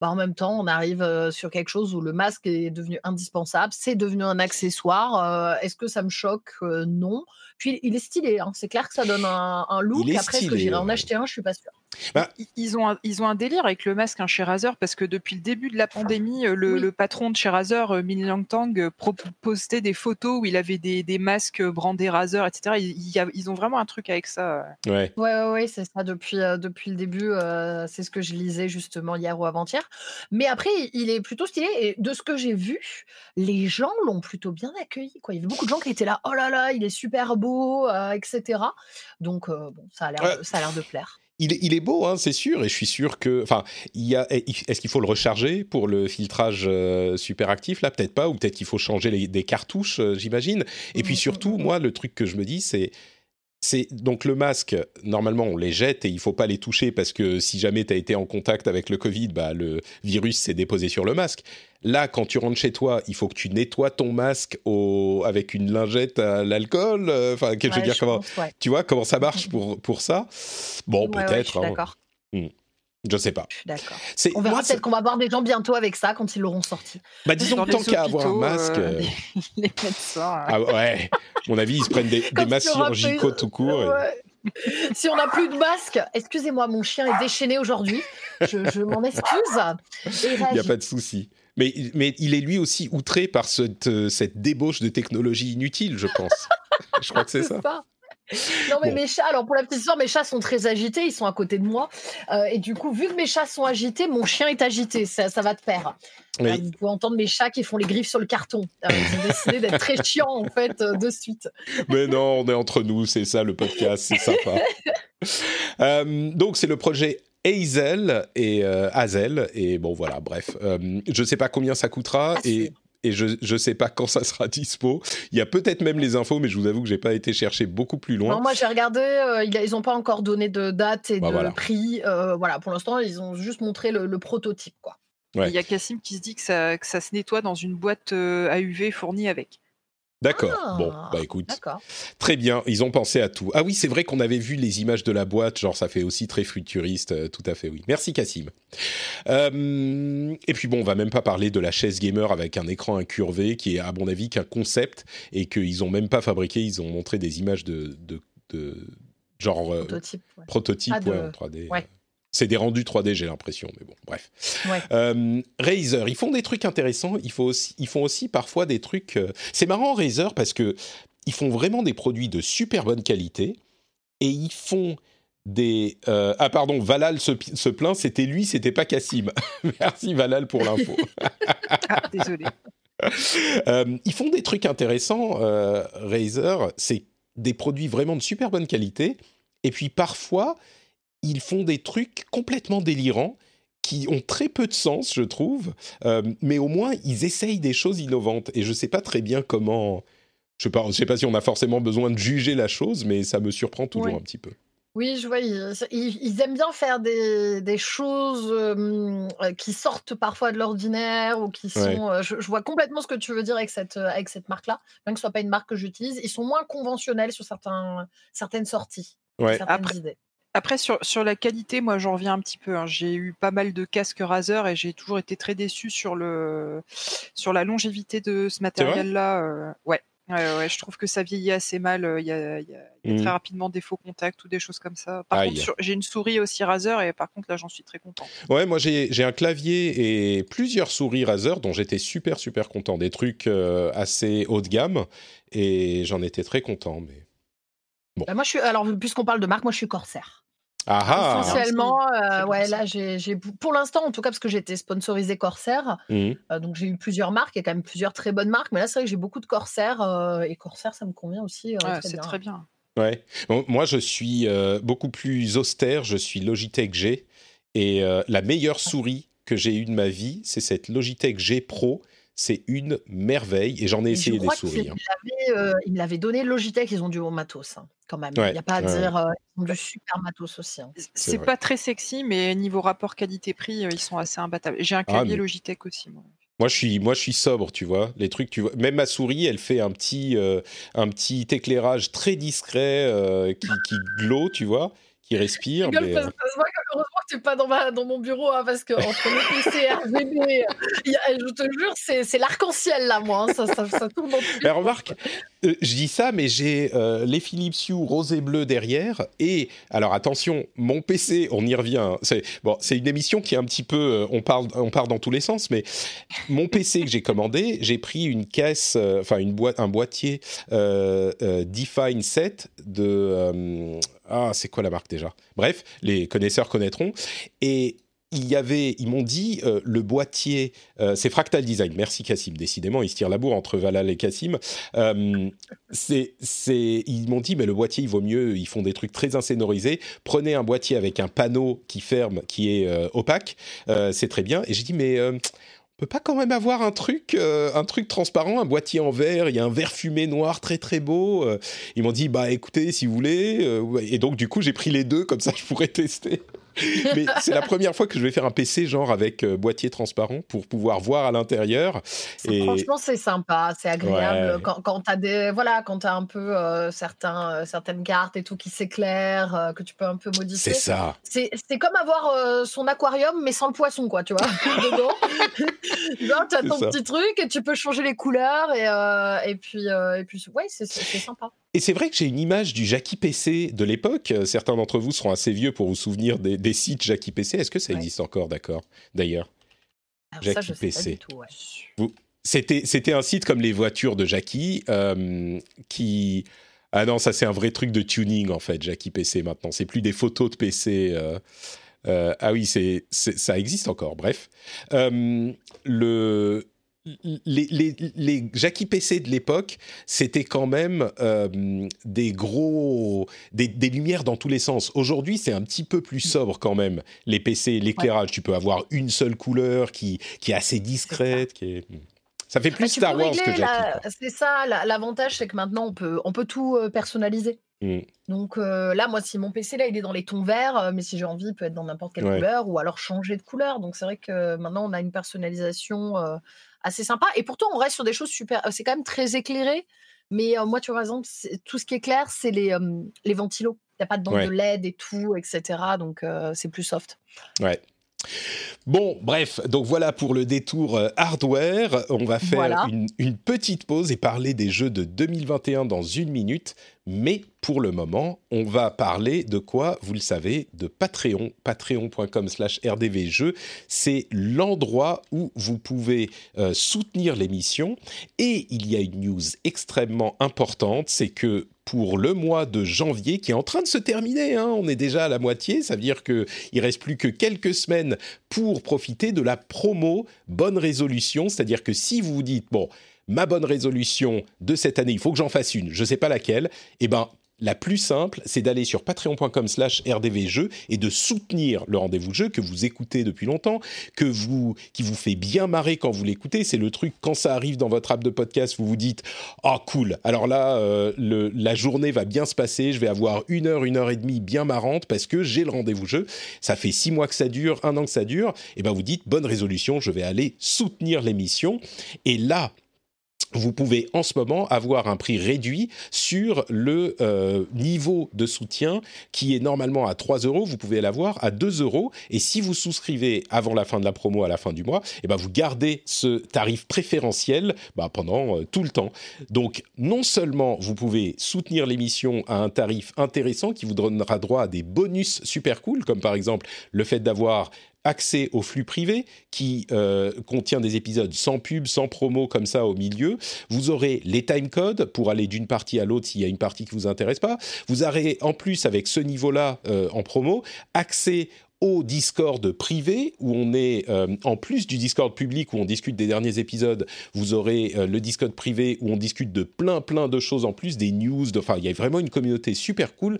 bah, en même temps, on arrive sur quelque chose où le masque est devenu indispensable, c'est devenu un accessoire. Est-ce que ça me choque Non. Puis il est stylé, hein. c'est clair que ça donne un, look. Après, est-ce que j'irai en acheter un? Je suis pas sûre. Bah, ils, ont un, ils ont un délire avec le masque hein, chez Razer parce que depuis le début de la pandémie, euh, le, patron de chez Razer, euh, Min Langtang, euh, postait des photos où il avait des, des masques brandés Razer, etc. Ils, ils, ont vraiment un truc avec ça. Ouais, ouais, ouais, c'est ça. Depuis, depuis le début, c'est ce que je lisais justement hier ou avant-hier. Mais après, il est plutôt stylé et de ce que j'ai vu, les gens l'ont plutôt bien accueilli. Quoi. Il y avait beaucoup de gens qui étaient là, oh là là, il est super beau, etc. Donc, bon, ça a l'air de plaire il, est beau, hein, c'est sûr, et je suis sûr que, enfin, est-ce qu'il faut le recharger pour le filtrage euh, super actif là? Peut-être pas, ou peut-être qu'il faut changer les, des cartouches, euh, j'imagine. Et puis mmh, surtout, mmh, mmh. moi, le truc que je me dis, c'est c'est donc le masque, normalement on les jette et il faut pas les toucher parce que si jamais tu as été en contact avec le Covid, bah, le virus s'est déposé sur le masque. Là, quand tu rentres chez toi, il faut que tu nettoies ton masque au... avec une lingette à l'alcool. Euh, enfin, je veux dire, comment, tu vois comment ça marche pour, pour ça? Bon, peut-être. Hein. D'accord. Hmm. Je sais pas. D'accord. On verra peut-être qu'on va voir des gens bientôt avec ça quand ils l'auront sorti. Bah disons tant qu'à avoir un masque. Euh, les, médecins. Ah ouais. mon avis, ils se prennent des, des masques chirurgicaux tout court. si on n'a plus de masque, excusez-moi, mon chien est déchaîné aujourd'hui. Je, m'en excuse. Il n'y a pas de souci. Mais, mais il est lui aussi outré par cette, cette débauche de technologie inutile, je pense. je crois que c'est ça. Non, mais mes chats, alors pour la petite histoire, mes chats sont très agités, ils sont à côté de moi. Euh, et du coup, vu que mes chats sont agités, mon chien est agité, ça, ça va de pair. Euh, vous pouvez entendre mes chats qui font les griffes sur le carton. Euh, ils ont décidé d'être très chiants, en fait, de suite. Mais non, on est entre nous, c'est ça le podcast, c'est sympa. donc, c'est le projet Hazel et Hazel. Et bon, voilà, bref. je ne sais pas combien ça coûtera. Ah, et et je ne sais pas quand ça sera dispo. Il y a peut-être même les infos, mais je vous avoue que j'ai pas été chercher beaucoup plus loin. Non, moi j'ai regardé, euh, ils n'ont pas encore donné de date et bah, de prix. Euh, voilà, pour l'instant, ils ont juste montré le, prototype. Quoi. Il y a Cassim qui se dit que ça, que ça se nettoie dans une boîte euh, AUV fournie avec. D'accord. Ah, bon, bah écoute. Très bien, ils ont pensé à tout. Ah oui, c'est vrai qu'on avait vu les images de la boîte, genre ça fait aussi très futuriste, euh, tout à fait, oui. Merci Cassim. Euh, et puis bon, on va même pas parler de la chaise gamer avec un écran incurvé, qui est à mon avis qu'un concept et qu'ils ont même pas fabriqué, ils ont montré des images de, de, genre euh, prototype, ah, en 3D. C'est des rendus 3D, j'ai l'impression, mais bon, bref. Euh, Razer, ils font des trucs intéressants. Ils, font aussi, ils font aussi parfois des trucs. Euh, c'est marrant Razer parce que ils font vraiment des produits de super bonne qualité et ils font des. Euh, ah pardon, Valal se, se plaint, c'était lui, c'était pas Cassim. Merci Valal pour l'info. ah, désolé. ils font des trucs intéressants, Razer. C'est des produits vraiment de super bonne qualité. Et puis parfois, ils font des trucs complètement délirants qui ont très peu de sens, je trouve, euh, mais au moins ils essayent des choses innovantes. Et je ne sais pas très bien comment. Je ne sais, sais, pas si on a forcément besoin de juger la chose, mais ça me surprend toujours un petit peu. Oui, je vois, ils, aiment bien faire des, choses euh, qui sortent parfois de l'ordinaire ou qui sont. Euh, je, vois complètement ce que tu veux dire avec cette, avec cette marque-là, même que ce soit pas une marque que j'utilise. Ils sont moins conventionnels sur certains, certaines sorties, certaines Après, idées. Après, sur, sur la qualité, moi, j'en reviens un petit peu. Hein. J'ai eu pas mal de casques Razer et j'ai toujours été très déçu sur, le, sur la longévité de ce matériel-là. Euh, ouais. Ouais, ouais, je trouve que ça vieillit assez mal. Euh, il y a, y a, très mmh. rapidement des faux contacts ou des choses comme ça. Par contre, j'ai une souris aussi Razer et par contre, là, j'en suis très content. Ouais, moi, j'ai un clavier et plusieurs souris Razer dont j'étais super, super content. Des trucs euh, assez haut de gamme et j'en étais très content. Mais bon. Bah, moi, je suis. Alors, puisqu'on parle de marque, moi, je suis Corsair. Ah, ah. Essentiellement, euh, ouais, là, j'ai, pour l'instant, en tout cas, parce que j'étais sponsorisé Corsair, mmh. euh, donc j'ai eu plusieurs marques, il y a quand même plusieurs très bonnes marques, mais là, c'est vrai que j'ai beaucoup de Corsair, euh, et Corsair, ça me convient aussi. c'est très bien. Ouais. moi, je suis beaucoup plus austère, je suis Logitech G, et la meilleure ah. souris que j'ai eue de ma vie, c'est cette Logitech G Pro c'est une merveille et j'en ai essayé des souris. Hein. Euh, il me l'avait donné Logitech, ils ont du bon matos hein, quand même. Il n'y a pas à dire, euh, ils ont du super matos aussi. Hein. C'est pas très sexy, mais niveau rapport qualité-prix, euh, ils sont assez imbattables. J'ai un ah, clavier Logitech aussi, moi. Moi je suis moi je suis sobre, tu vois. Les trucs, tu vois. Même ma souris, elle fait un petit un petit éclairage très discret qui, qui glow, tu vois qui respire. Mais... n'es pas dans, ma, dans mon bureau, hein, parce que entre le PC et RGB, je te jure, c'est l'arc-en-ciel là, moi. Hein, ça, ça, ça, tourne remarque, euh, je dis ça, mais j'ai euh, les Philips Hue rose et bleu derrière. Et alors attention, mon PC, on y revient. Hein, c'est bon, c'est une émission qui est un petit peu, euh, on parle, on part dans tous les sens. Mais mon PC que j'ai commandé, j'ai pris une caisse, enfin une boîte, un boîtier Define 7 de ah, c'est quoi la marque déjà? Bref, les connaisseurs connaîtront. Et il y avait, ils m'ont dit, euh, le boîtier, euh, c'est Fractal Design. Merci Cassim. Décidément, ils se tirent la bourre entre Valal et Cassim. Euh, c'est, c'est, ils m'ont dit, mais le boîtier, il vaut mieux. Ils font des trucs très insonorisés. Prenez un boîtier avec un panneau qui ferme, qui est opaque. c'est très bien. Et j'ai dit, mais peut pas quand même avoir un truc, euh, un truc transparent, un boîtier en verre, il y a un verre fumé noir très très beau. Euh. ils m'ont dit bah écoutez si vous voulez, euh, et donc du coup j'ai pris les deux comme ça je pourrais tester. Mais c'est la première fois que je vais faire un PC genre avec euh, boîtier transparent pour pouvoir voir à l'intérieur. Et... Franchement, c'est sympa, c'est agréable. Quand, quand tu as des voilà, quand as un peu euh, certains, euh, certaines cartes et tout qui s'éclairent, que tu peux un peu modifier. C'est ça. C'est comme avoir son aquarium mais sans le poisson, quoi, tu vois. Dedans, tu as ton petit truc et tu peux changer les couleurs et, et puis et puis ouais, c'est sympa. Et c'est vrai que j'ai une image du Jackie PC de l'époque. Certains d'entre vous seront assez vieux pour vous souvenir des, sites Jackie PC. Est-ce que ça existe encore, d'accord D'ailleurs? Jackie PC. C'était, c'était un site comme les voitures de Jackie qui. Ah non, ça c'est un vrai truc de tuning en fait, Jackie PC maintenant. C'est plus des photos de PC. ah oui, c'est, ça existe encore. Bref, le les, les, les, Jackie PC de l'époque, c'était quand même euh, des gros, des, lumières dans tous les sens. Aujourd'hui, c'est un petit peu plus sobre quand même. Les PC, l'éclairage, tu peux avoir une seule couleur qui, qui est assez discrète, qui est... Ça fait plus Star Wars que Jackie. C'est ça, l'avantage, c'est que maintenant, on peut, on peut tout euh, personnaliser. Mm. Donc euh, là, moi, si mon PC là, il est dans les tons verts, mais si j'ai envie, il peut être dans n'importe quelle couleur ou alors changer de couleur. Donc c'est vrai que maintenant, on a une personnalisation assez sympa. Et pourtant, on reste sur des choses super. C'est quand même très éclairé. Mais moi, tu vois, par exemple, tout ce qui est clair, c'est les, les ventilos. Il n'y a pas de bande de LED et tout, etc. Donc, c'est plus soft. Ouais. Bon, bref, donc voilà pour le détour euh, hardware. On va faire une, petite pause et parler des jeux de 2021 dans une minute. Mais pour le moment, on va parler de quoi Vous le savez, de Patreon. Patreon.com slash rdvjeux. C'est l'endroit où vous pouvez euh, soutenir l'émission. Et il y a une news extrêmement importante, c'est que pour le mois de janvier qui est en train de se terminer. Hein. On est déjà à la moitié, ça veut dire qu'il ne reste plus que quelques semaines pour profiter de la promo Bonne Résolution. C'est-à-dire que si vous vous dites, bon, ma bonne résolution de cette année, il faut que j'en fasse une, je ne sais pas laquelle, eh ben la plus simple, c'est d'aller sur patreon.com slash rdvjeux et de soutenir le rendez-vous jeu que vous écoutez depuis longtemps, que vous, qui vous fait bien marrer quand vous l'écoutez. C'est le truc, quand ça arrive dans votre app de podcast, vous vous dites « Ah, oh, cool Alors là, euh, la journée va bien se passer, je vais avoir une heure, une heure et demie bien marrante parce que j'ai le rendez-vous jeu. Ça fait six mois que ça dure, un an que ça dure. Et ben vous dites « Bonne résolution, je vais aller soutenir l'émission. » Et là, vous pouvez en ce moment avoir un prix réduit sur le euh, niveau de soutien qui est normalement à 3 euros, vous pouvez l'avoir à 2 euros. Et si vous souscrivez avant la fin de la promo, à la fin du mois, eh ben vous gardez ce tarif préférentiel bah, pendant euh, tout le temps. Donc non seulement vous pouvez soutenir l'émission à un tarif intéressant qui vous donnera droit à des bonus super cool, comme par exemple le fait d'avoir accès au flux privé qui euh, contient des épisodes sans pub, sans promo comme ça au milieu. Vous aurez les timecodes pour aller d'une partie à l'autre s'il y a une partie qui vous intéresse pas. Vous aurez en plus avec ce niveau-là euh, en promo accès au Discord privé où on est euh, en plus du Discord public où on discute des derniers épisodes, vous aurez le Discord privé où on discute de plein plein de choses en plus, des news, enfin il y a vraiment une communauté super cool.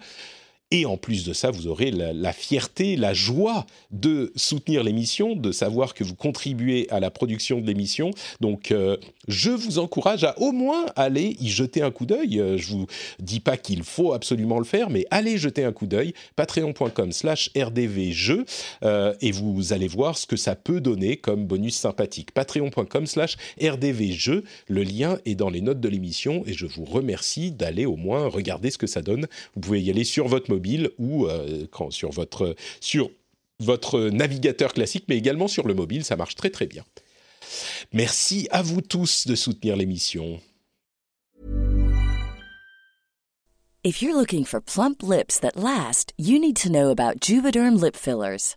Et en plus de ça, vous aurez la, fierté, la joie de soutenir l'émission, de savoir que vous contribuez à la production de l'émission. Donc, euh, je vous encourage à au moins aller y jeter un coup d'œil. Euh, je vous dis pas qu'il faut absolument le faire, mais allez jeter un coup d'œil. Patreon.com/slash rdvjeux euh, et vous allez voir ce que ça peut donner comme bonus sympathique. Patreon.com/slash rdvjeux. Le lien est dans les notes de l'émission et je vous remercie d'aller au moins regarder ce que ça donne. Vous pouvez y aller sur votre mobile ou euh, sur, votre, sur votre navigateur classique, mais également sur le mobile. Ça marche très très bien. Merci à vous tous de soutenir l'émission. If you're looking for plump lips that last, you need to know about Juvederm lip fillers.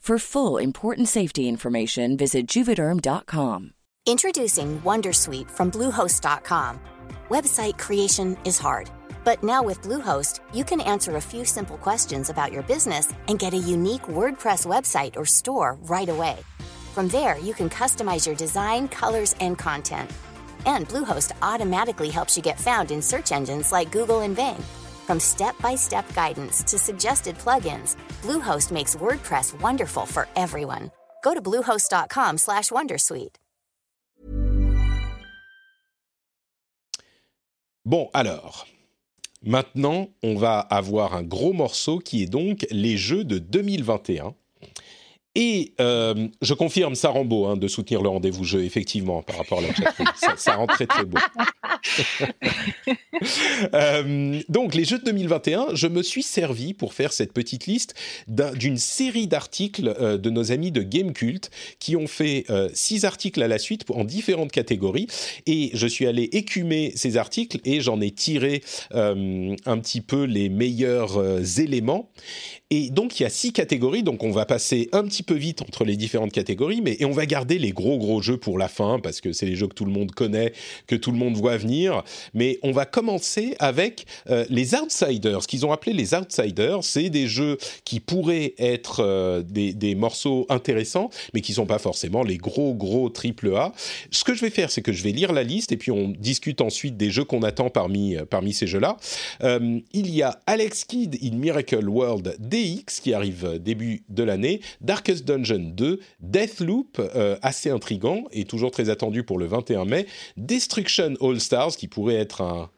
For full important safety information, visit juvederm.com. Introducing Wondersuite from Bluehost.com. Website creation is hard, but now with Bluehost, you can answer a few simple questions about your business and get a unique WordPress website or store right away. From there, you can customize your design, colors, and content. And Bluehost automatically helps you get found in search engines like Google and Bing. From step-by-step guidance to suggested plugins, Bluehost makes WordPress wonderful for everyone. Go to bluehost.com/wondersuite. Bon, alors, maintenant, on va avoir un gros morceau qui est donc les jeux de 2021. Et euh, je confirme, ça rend beau hein, de soutenir le rendez-vous jeu, effectivement, par rapport à la chatroom. ça, ça rend très très beau. euh, donc, les jeux de 2021, je me suis servi pour faire cette petite liste d'une série d'articles euh, de nos amis de Gamecult qui ont fait six articles à la suite en différentes catégories. Et je suis allé écumer ces articles et j'en ai tiré un petit peu les meilleurs éléments. Et donc, il y a six catégories, donc on va passer un petit peu vite entre les différentes catégories, mais et on va garder les gros gros jeux pour la fin, parce que c'est les jeux que tout le monde connaît, que tout le monde voit venir. Mais on va commencer avec euh, les Outsiders, ce qu'ils ont appelé les Outsiders. C'est des jeux qui pourraient être euh, des, des, morceaux intéressants, mais qui sont pas forcément les gros gros triple A. Ce que je vais faire, c'est que je vais lire la liste, et puis on discute ensuite des jeux qu'on attend parmi, parmi ces jeux-là. Euh, il y a Alex Kidd in Miracle World des qui arrive début de l'année, Darkest Dungeon 2, Deathloop, euh, assez intrigant et toujours très attendu pour le 21 mai, Destruction All Stars, qui pourrait être un,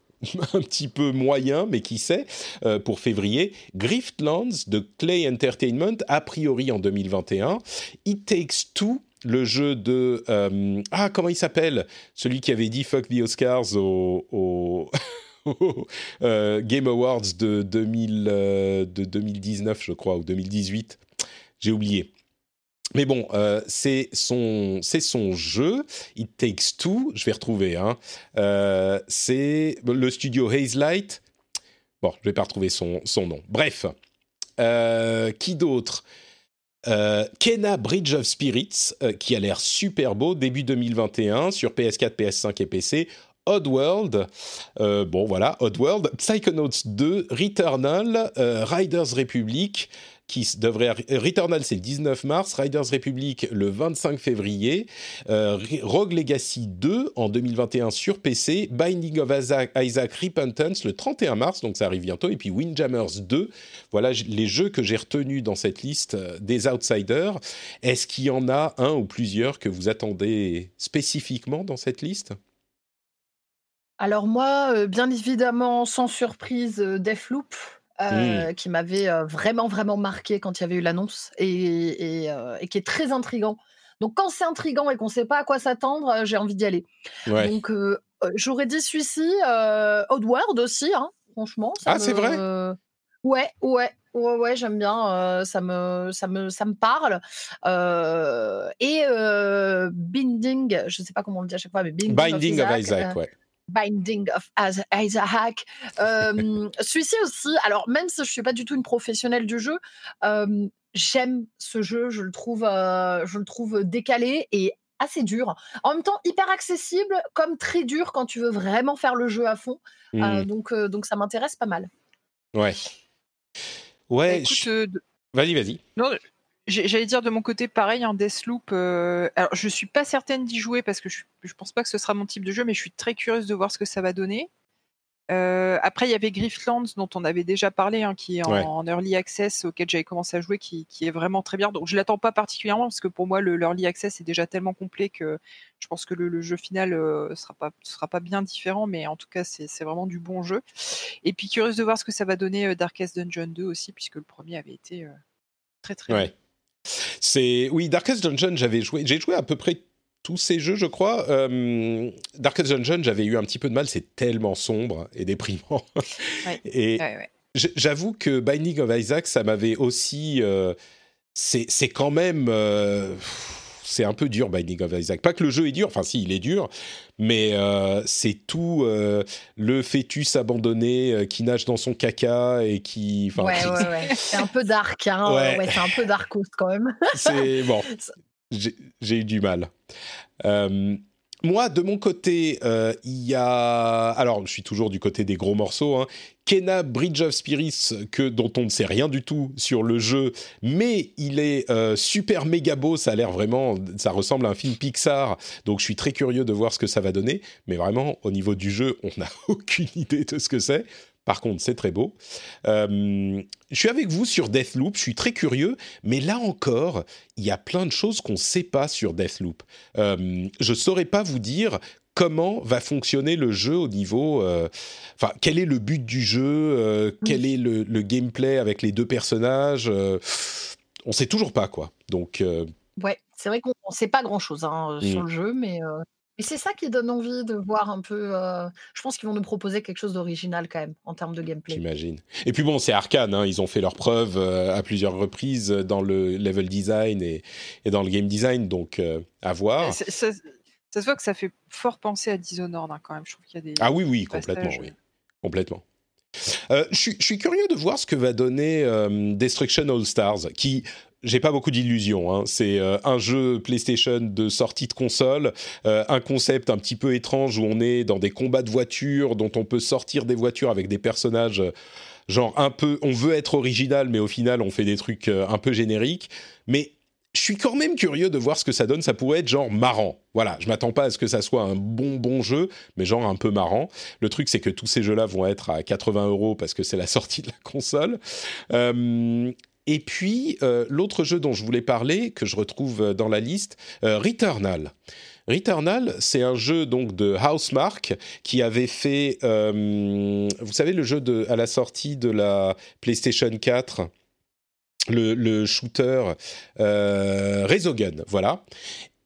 petit peu moyen, mais qui sait, euh, pour février. Griftlands de Clay Entertainment, a priori en 2021. It Takes Two, le jeu de... Euh, ah, comment il s'appelle? Celui qui avait dit Fuck the Oscars au euh, Game Awards de, 2000, euh, 2019, je crois, ou 2018. J'ai oublié. Mais bon, euh, c'est son, jeu. It Takes Two. Je vais retrouver. Hein. C'est le studio Hazelight. Bon, je vais pas retrouver son, nom. Bref, qui d'autre? Euh, Kena Bridge of Spirits, qui a l'air super beau, début 2021 sur PS4, PS5 et PC. Oddworld, euh, bon voilà, Oddworld, Psychonauts 2, Returnal, euh, Riders Republic, qui devrait... Returnal, c'est le 19 mars, Riders Republic, le 25 février, euh, Rogue Legacy 2, en 2021 sur PC, Binding of Isaac, Isaac Repentance, le 31 mars, donc ça arrive bientôt, et puis Windjammers 2. Voilà les jeux que j'ai retenus dans cette liste des Outsiders. Est-ce qu'il y en a un ou plusieurs que vous attendez spécifiquement dans cette liste? Alors moi, bien évidemment, sans surprise, Deathloop, Mmh. qui m'avait, vraiment, vraiment marqué quand il y avait eu l'annonce et et et qui est très intrigant. Donc quand c'est intrigant et qu'on ne sait pas à quoi s'attendre, j'ai envie d'y aller. Ouais. Donc j'aurais dit celui-ci, euh, Oddworld aussi, hein, franchement. Ah, c'est vrai? Ouais, ouais. Ouais, ouais, j'aime bien, ça, me, ça, me, ça me parle. et Binding, je ne sais pas comment on le dit à chaque fois, mais Binding, Binding of of Isaac, Isaac, ouais. Binding of Isaac. Euh, Celui-ci aussi, alors même si je suis pas du tout une professionnelle du jeu, euh, j'aime ce jeu, je le trouve, euh, je le trouve décalé et assez dur. En même temps, hyper accessible, comme très dur quand tu veux vraiment faire le jeu à fond. Mmh. donc, donc ça m'intéresse pas mal. Ouais. Ouais. Écoute, je... euh, de- Vas-y, vas-y. Non, j'allais dire de mon côté pareil, un Deathloop. euh, alors, je suis pas certaine d'y jouer parce que je, je pense pas que ce sera mon type de jeu, mais je suis très curieuse de voir ce que ça va donner. Euh, après, il y avait Griftlands dont on avait déjà parlé, hein, qui est en, Ouais. en early access, auquel j'avais commencé à jouer, qui, qui est vraiment très bien. Donc, je l'attends pas particulièrement parce que pour moi, le l'early access est déjà tellement complet que je pense que le, le jeu final euh, sera pas sera pas bien différent, mais en tout cas, c'est vraiment du bon jeu. Et puis, curieuse de voir ce que ça va donner euh, Darkest Dungeon 2 aussi, puisque le premier avait été très très bien. Ouais. C'est oui, Darkest Dungeon, j'avais joué, j'ai joué à peu près tous ces jeux, je crois. Euh, Darkest Dungeon, j'avais eu un petit peu de mal, c'est tellement sombre et déprimant. Ouais. Et Ouais, ouais. j- j'avoue que Binding of Isaac, ça m'avait aussi. euh, c'est c'est quand même. euh, c'est un peu dur, Binding of Isaac. Pas que le jeu est dur, enfin si, il est dur, mais euh, c'est tout euh, le fœtus abandonné euh, qui nage dans son caca et qui. ouais, ouais, ouais. C'est un peu dark, hein. Ouais. Ouais, c'est un peu darkos quand même. C'est bon. J'ai j'ai eu du mal. Moi, de mon côté, euh, il y a. Alors, je suis toujours du côté des gros morceaux. Hein. Kena Bridge of Spirits, que, dont on ne sait rien du tout sur le jeu, mais il est euh, super méga beau. Ça a l'air vraiment. Ça ressemble à un film Pixar. Donc, je suis très curieux de voir ce que ça va donner. Mais vraiment, au niveau du jeu, on n'a aucune idée de ce que c'est. Par contre, c'est très beau. Euh, je suis avec vous sur Deathloop, je suis très curieux, mais là encore, il y a plein de choses qu'on ne sait pas sur Deathloop. Euh, je ne saurais pas vous dire comment va fonctionner le jeu au niveau... Euh, enfin, quel est le but du jeu Quel est le, gameplay avec les deux personnages On ne sait toujours pas, quoi. Donc... Ouais, c'est vrai qu'on ne sait pas grand-chose hein, sur mm. le jeu, mais et c'est ça qui donne envie de voir un peu. je pense qu'ils vont nous proposer quelque chose d'original quand même en termes de gameplay. J'imagine. Et puis bon, c'est Arkane, hein, ils ont fait leurs preuves à plusieurs reprises dans le level design et, et dans le game design, donc à voir. Ça, se voit que ça fait fort penser à Dishonored hein, quand même. Je trouve qu'il y a des. Ah oui, oui, complètement, oui. complètement. je, suis, je, suis, curieux de voir ce que va donner Destruction All Stars, qui j'ai pas beaucoup d'illusions. Hein. C'est euh, un jeu PlayStation de sortie de console, euh, un concept un petit peu étrange où on est dans des combats de voitures, dont on peut sortir des voitures avec des personnages. Euh, genre un peu, on veut être original, mais au final on fait des trucs un peu génériques. Mais je suis quand même curieux de voir ce que ça donne. Ça pourrait être genre marrant. Voilà, je m'attends pas à ce que ça soit un bon bon jeu, mais genre un peu marrant. Le truc c'est que tous ces jeux-là vont être à 80 euros parce que c'est la sortie de la console. Euh, et puis, euh, l'autre jeu dont je voulais parler, que je retrouve euh, dans la liste, euh, Returnal. Returnal, c'est un jeu donc de Housemark qui avait fait, vous savez, le jeu de, à la sortie de la PlayStation 4. Le, le shooter Resogun, voilà.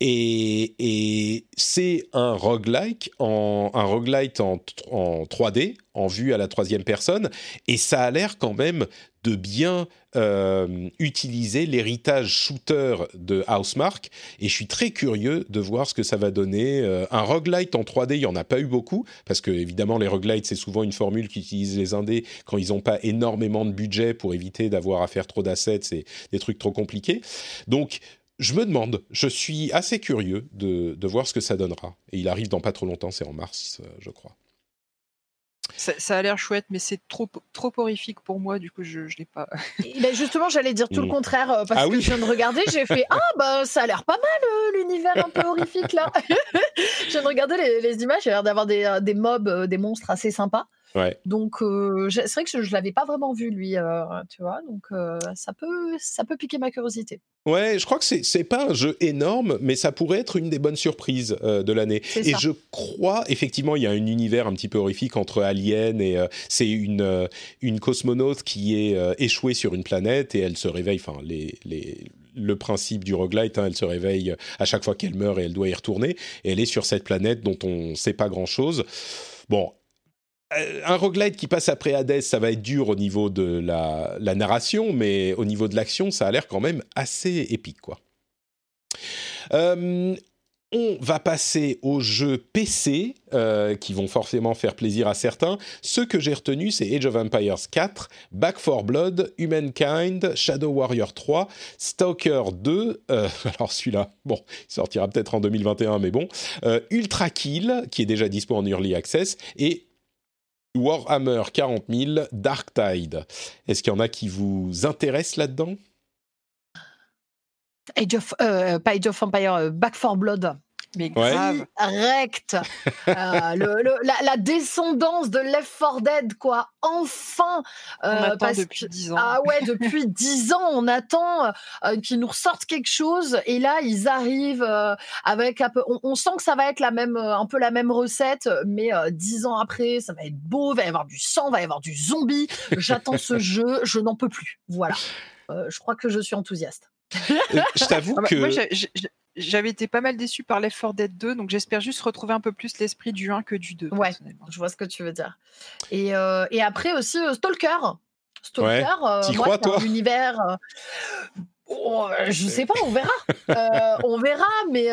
Et, c'est un roguelike en, un roguelite en 3D, en vue à la troisième personne, et ça a l'air quand même de bien euh, utiliser l'héritage shooter de Housemark, et je suis très curieux de voir ce que ça va donner. Euh, un roguelite en 3D, il n'y en a pas eu beaucoup, parce que évidemment les roguelites, c'est souvent une formule qu'utilisent les indés quand ils n'ont pas énormément de budget pour éviter d'avoir à faire trop d'assets et des trucs trop compliqués. Donc je me demande, je suis assez curieux de, voir ce que ça donnera. Et il arrive dans pas trop longtemps, c'est en mars, euh, je crois. Ça, a l'air chouette, mais c'est trop, trop horrifique pour moi, du coup, je ne l'ai pas. Ben, justement, j'allais dire tout le mm. contraire, euh, parce ah que je viens de regarder, j'ai fait Ah, bah, ça a l'air pas mal, euh, l'univers un peu horrifique, là. je viens de regarder les, images, il a l'air d'avoir des, des mobs, des monstres assez sympas. Donc c'est vrai que je, ne l'avais pas vraiment vu lui, tu vois. Donc ça peut ça peut piquer ma curiosité. Ouais, je crois que c'est pas un jeu énorme, mais ça pourrait être une des bonnes surprises de l'année. Et je crois effectivement il y a un univers un petit peu horrifique entre Alien et c'est une une cosmonaute qui est échouée sur une planète et elle se réveille. Enfin les les le principe du roguelite, hein, elle se réveille à chaque fois qu'elle meurt et elle doit y retourner. Et elle est sur cette planète dont on ne sait pas grand-chose. Bon, euh, un roguelite qui passe après Hades, ça va être dur au niveau de la, narration, mais au niveau de l'action, ça a l'air quand même assez épique, quoi. Euh, on va passer aux jeux PC euh, qui vont forcément faire plaisir à certains. Ce que j'ai retenu, c'est Age of Empires 4, Back 4 Blood, Humankind, Shadow Warrior 3, Stalker 2. alors celui-là, bon, il sortira peut-être en 2021, mais bon. Ultra Kill, qui est déjà dispo en Early Access, et Warhammer 40 000, Dark Tide. Est-ce qu'il y en a qui vous intéressent là-dedans? Age of, euh, pas of Empire, euh, Back 4 Blood. Mais grave, recte. Euh, la, descendance de Left 4 Dead, quoi. Enfin. on attend depuis dix ans. Ah ouais, depuis dix ans, on attend qu'ils nous ressortent quelque chose. Et là, ils arrivent avec un peu. On, sent que ça va être la même, un peu la même recette, mais dix ans après, ça va être beau. Il va y avoir du sang, il va y avoir du zombie. J'attends ce jeu, je n'en peux plus. Voilà. je crois que je suis enthousiaste. je t'avoue ah bah, que j'avais été pas mal déçu par Left 4 Dead 2, donc j'espère juste retrouver un peu plus l'esprit du 1 que du 2. Ouais, je vois ce que tu veux dire. Et, euh, et après aussi euh, Stalker. Stalker, ouais. Euh, crois, toi? univers. Oh, je sais pas, on verra. on verra, mais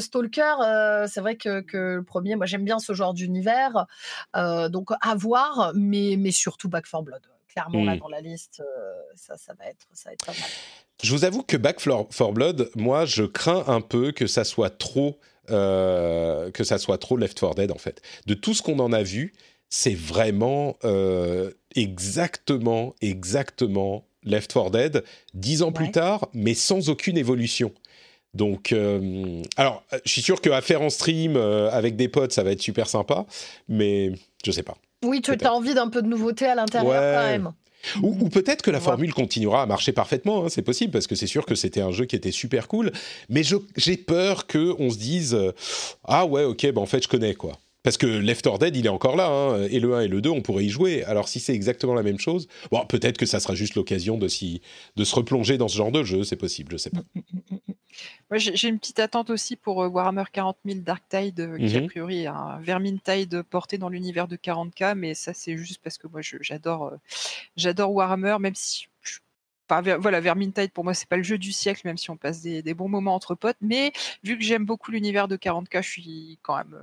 Stalker, c'est vrai que, que, le premier, moi j'aime bien ce genre d'univers, donc à voir, mais, mais surtout Back 4 Blood clairement là mmh. dans la liste, ça, ça, va être, ça va être pas mal. Je vous avoue que Back for Blood, moi, je crains un peu que ça soit trop, que ça soit trop Left 4 Dead en fait. De tout ce qu'on en a vu, c'est vraiment exactement, exactement Left 4 Dead, dix ans plus tard, mais sans aucune évolution. Donc, euh, alors, je suis sûr qu'à faire en stream euh, avec des potes, ça va être super sympa, mais je sais pas. Oui, tu as envie d'un peu de nouveauté à l'intérieur quand même. Ou, peut-être que la formule continuera à marcher parfaitement, hein, c'est possible, parce que c'est sûr que c'était un jeu qui était super cool, mais j'ai peur qu'on se dise euh, Ah ouais, ok, bah en fait je connais quoi. Parce que Left 4 Dead, il est encore là, hein, et le 1 et le 2, on pourrait y jouer. Alors si c'est exactement la même chose, bon, peut-être que ça sera juste l'occasion de, de se replonger dans ce genre de jeu, c'est possible, je sais pas. Moi, j'ai une petite attente aussi pour euh, Warhammer 40 000 Dark Tide, euh, qui a mhm. priori est un Vermintide porté dans l'univers de 40K, mais ça c'est juste parce que moi j'adore euh, j'adore Warhammer, même si Enfin, voilà, Vermintide pour moi c'est pas le jeu du siècle, même si on passe des, des bons moments entre potes. Mais vu que j'aime beaucoup l'univers de 40K, je suis quand même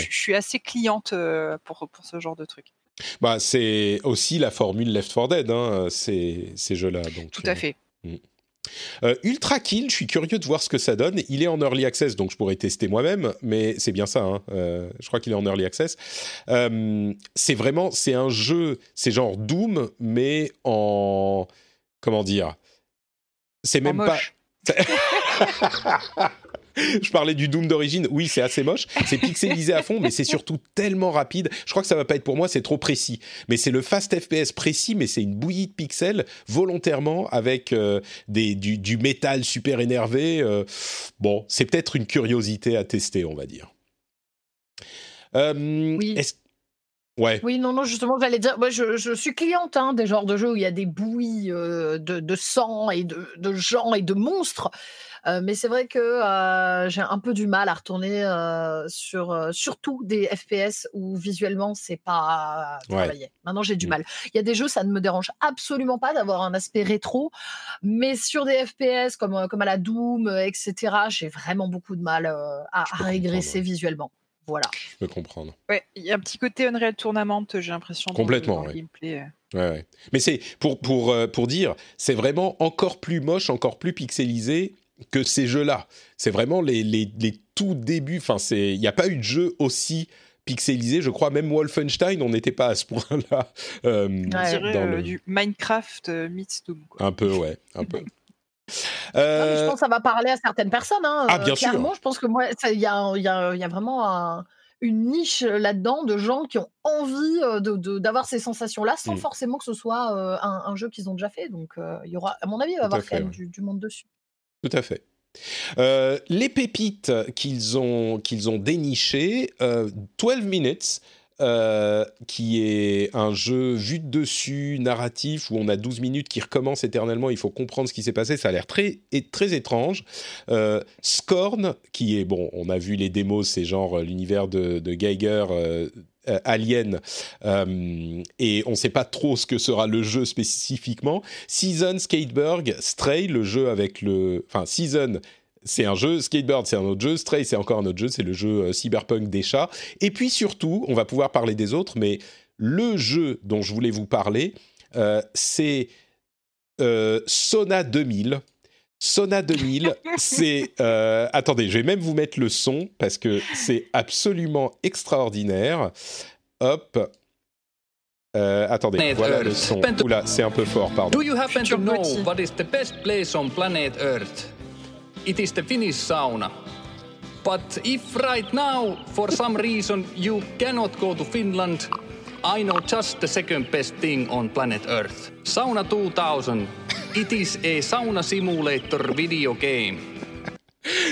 je, suis assez cliente euh, pour, pour ce genre de truc. Bah, c'est aussi la formule Left 4 Dead, hein, ces, ces jeux-là. Tout à euh, fait. Hmm. Euh, Ultra Kill, je suis curieux de voir ce que ça donne. Il est en early access, donc je pourrais tester moi-même, mais c'est bien ça. Hein. je crois qu'il est en early access. c'est vraiment, c'est un jeu, c'est genre Doom, mais en comment dire C'est même pas. je parlais du Doom d'origine. Oui, c'est assez moche. C'est pixelisé à fond, mais c'est surtout tellement rapide. Je crois que ça va pas être pour moi, c'est trop précis. Mais c'est le fast FPS précis, mais c'est une bouillie de pixels volontairement avec euh, des, du, métal super énervé. Euh. bon, c'est peut-être une curiosité à tester, on va dire. Euh, oui. Ouais. Oui, non, non, justement, j'allais dire, moi, je, suis cliente hein, des genres de jeux où il y a des bouillies de, sang et de, de gens et de monstres. Euh, mais c'est vrai que euh, j'ai un peu du mal à retourner euh, sur surtout des FPS où visuellement c'est pas travaillé. Maintenant j'ai du mmh. mal. Il y a des jeux ça ne me dérange absolument pas d'avoir un aspect rétro, mais sur des FPS comme comme à la Doom etc. J'ai vraiment beaucoup de mal à, régresser visuellement. Voilà. Je peux comprendre. Ouais, il y a un petit côté Unreal Tournament, j'ai l'impression. Complètement. Dans ouais. Ouais, Mais c'est pour, pour, pour dire, c'est vraiment encore plus moche, encore plus pixelisé que ces jeux-là. C'est vraiment les, les, les, tout débuts. Enfin, il n'y a pas eu de jeu aussi pixelisé. Je crois même Wolfenstein, on n'était pas à ce point-là. Euh, euh du Minecraft euh, meets Doom. Un peu, ouais, un peu. je pense que ça va parler à certaines personnes. Hein, ah, bien clairement, sûr. Je pense que moi, il y a, y, a, y a, vraiment une niche là-dedans de gens qui ont envie euh, d'avoir de, ces sensations-là sans mmh. forcément que ce soit un, un, jeu qu'ils ont déjà fait. Donc, il y aura, à mon avis, il va y avoir quand même du, du monde dessus. Tout à fait. Euh, les pépites qu'ils ont, dénichées, 12 euh, Minutes, euh, qui est un jeu vu de dessus, narratif, où on a 12 minutes qui recommencent éternellement, il faut comprendre ce qui s'est passé, ça a l'air très, très étrange. Scorn, qui est, bon, on a vu les démos, c'est genre l'univers de, Geiger Alien euh, et on ne sait pas trop ce que sera le jeu spécifiquement. Season, Skatebird, Stray, le jeu avec le... Enfin, Season, c'est un jeu, Skatebird c'est un autre jeu, Stray c'est encore un autre jeu, c'est le jeu euh, cyberpunk des chats. Et puis surtout, on va pouvoir parler des autres, mais le jeu dont je voulais vous parler, c'est Sona 2000. Sona 2000, c'est... Euh, attendez, je vais même vous mettre le son parce que c'est absolument extraordinaire. Hop. Euh, attendez, voilà le son. Oula, c'est un peu fort, pardon. Do you happen to know what is the best place on planet Earth? It is the Finnish sauna. But if right now, for some reason, you cannot go to Finland, I know just the second best thing on planet Earth. Sauna 2000 It is a sauna simulator video game.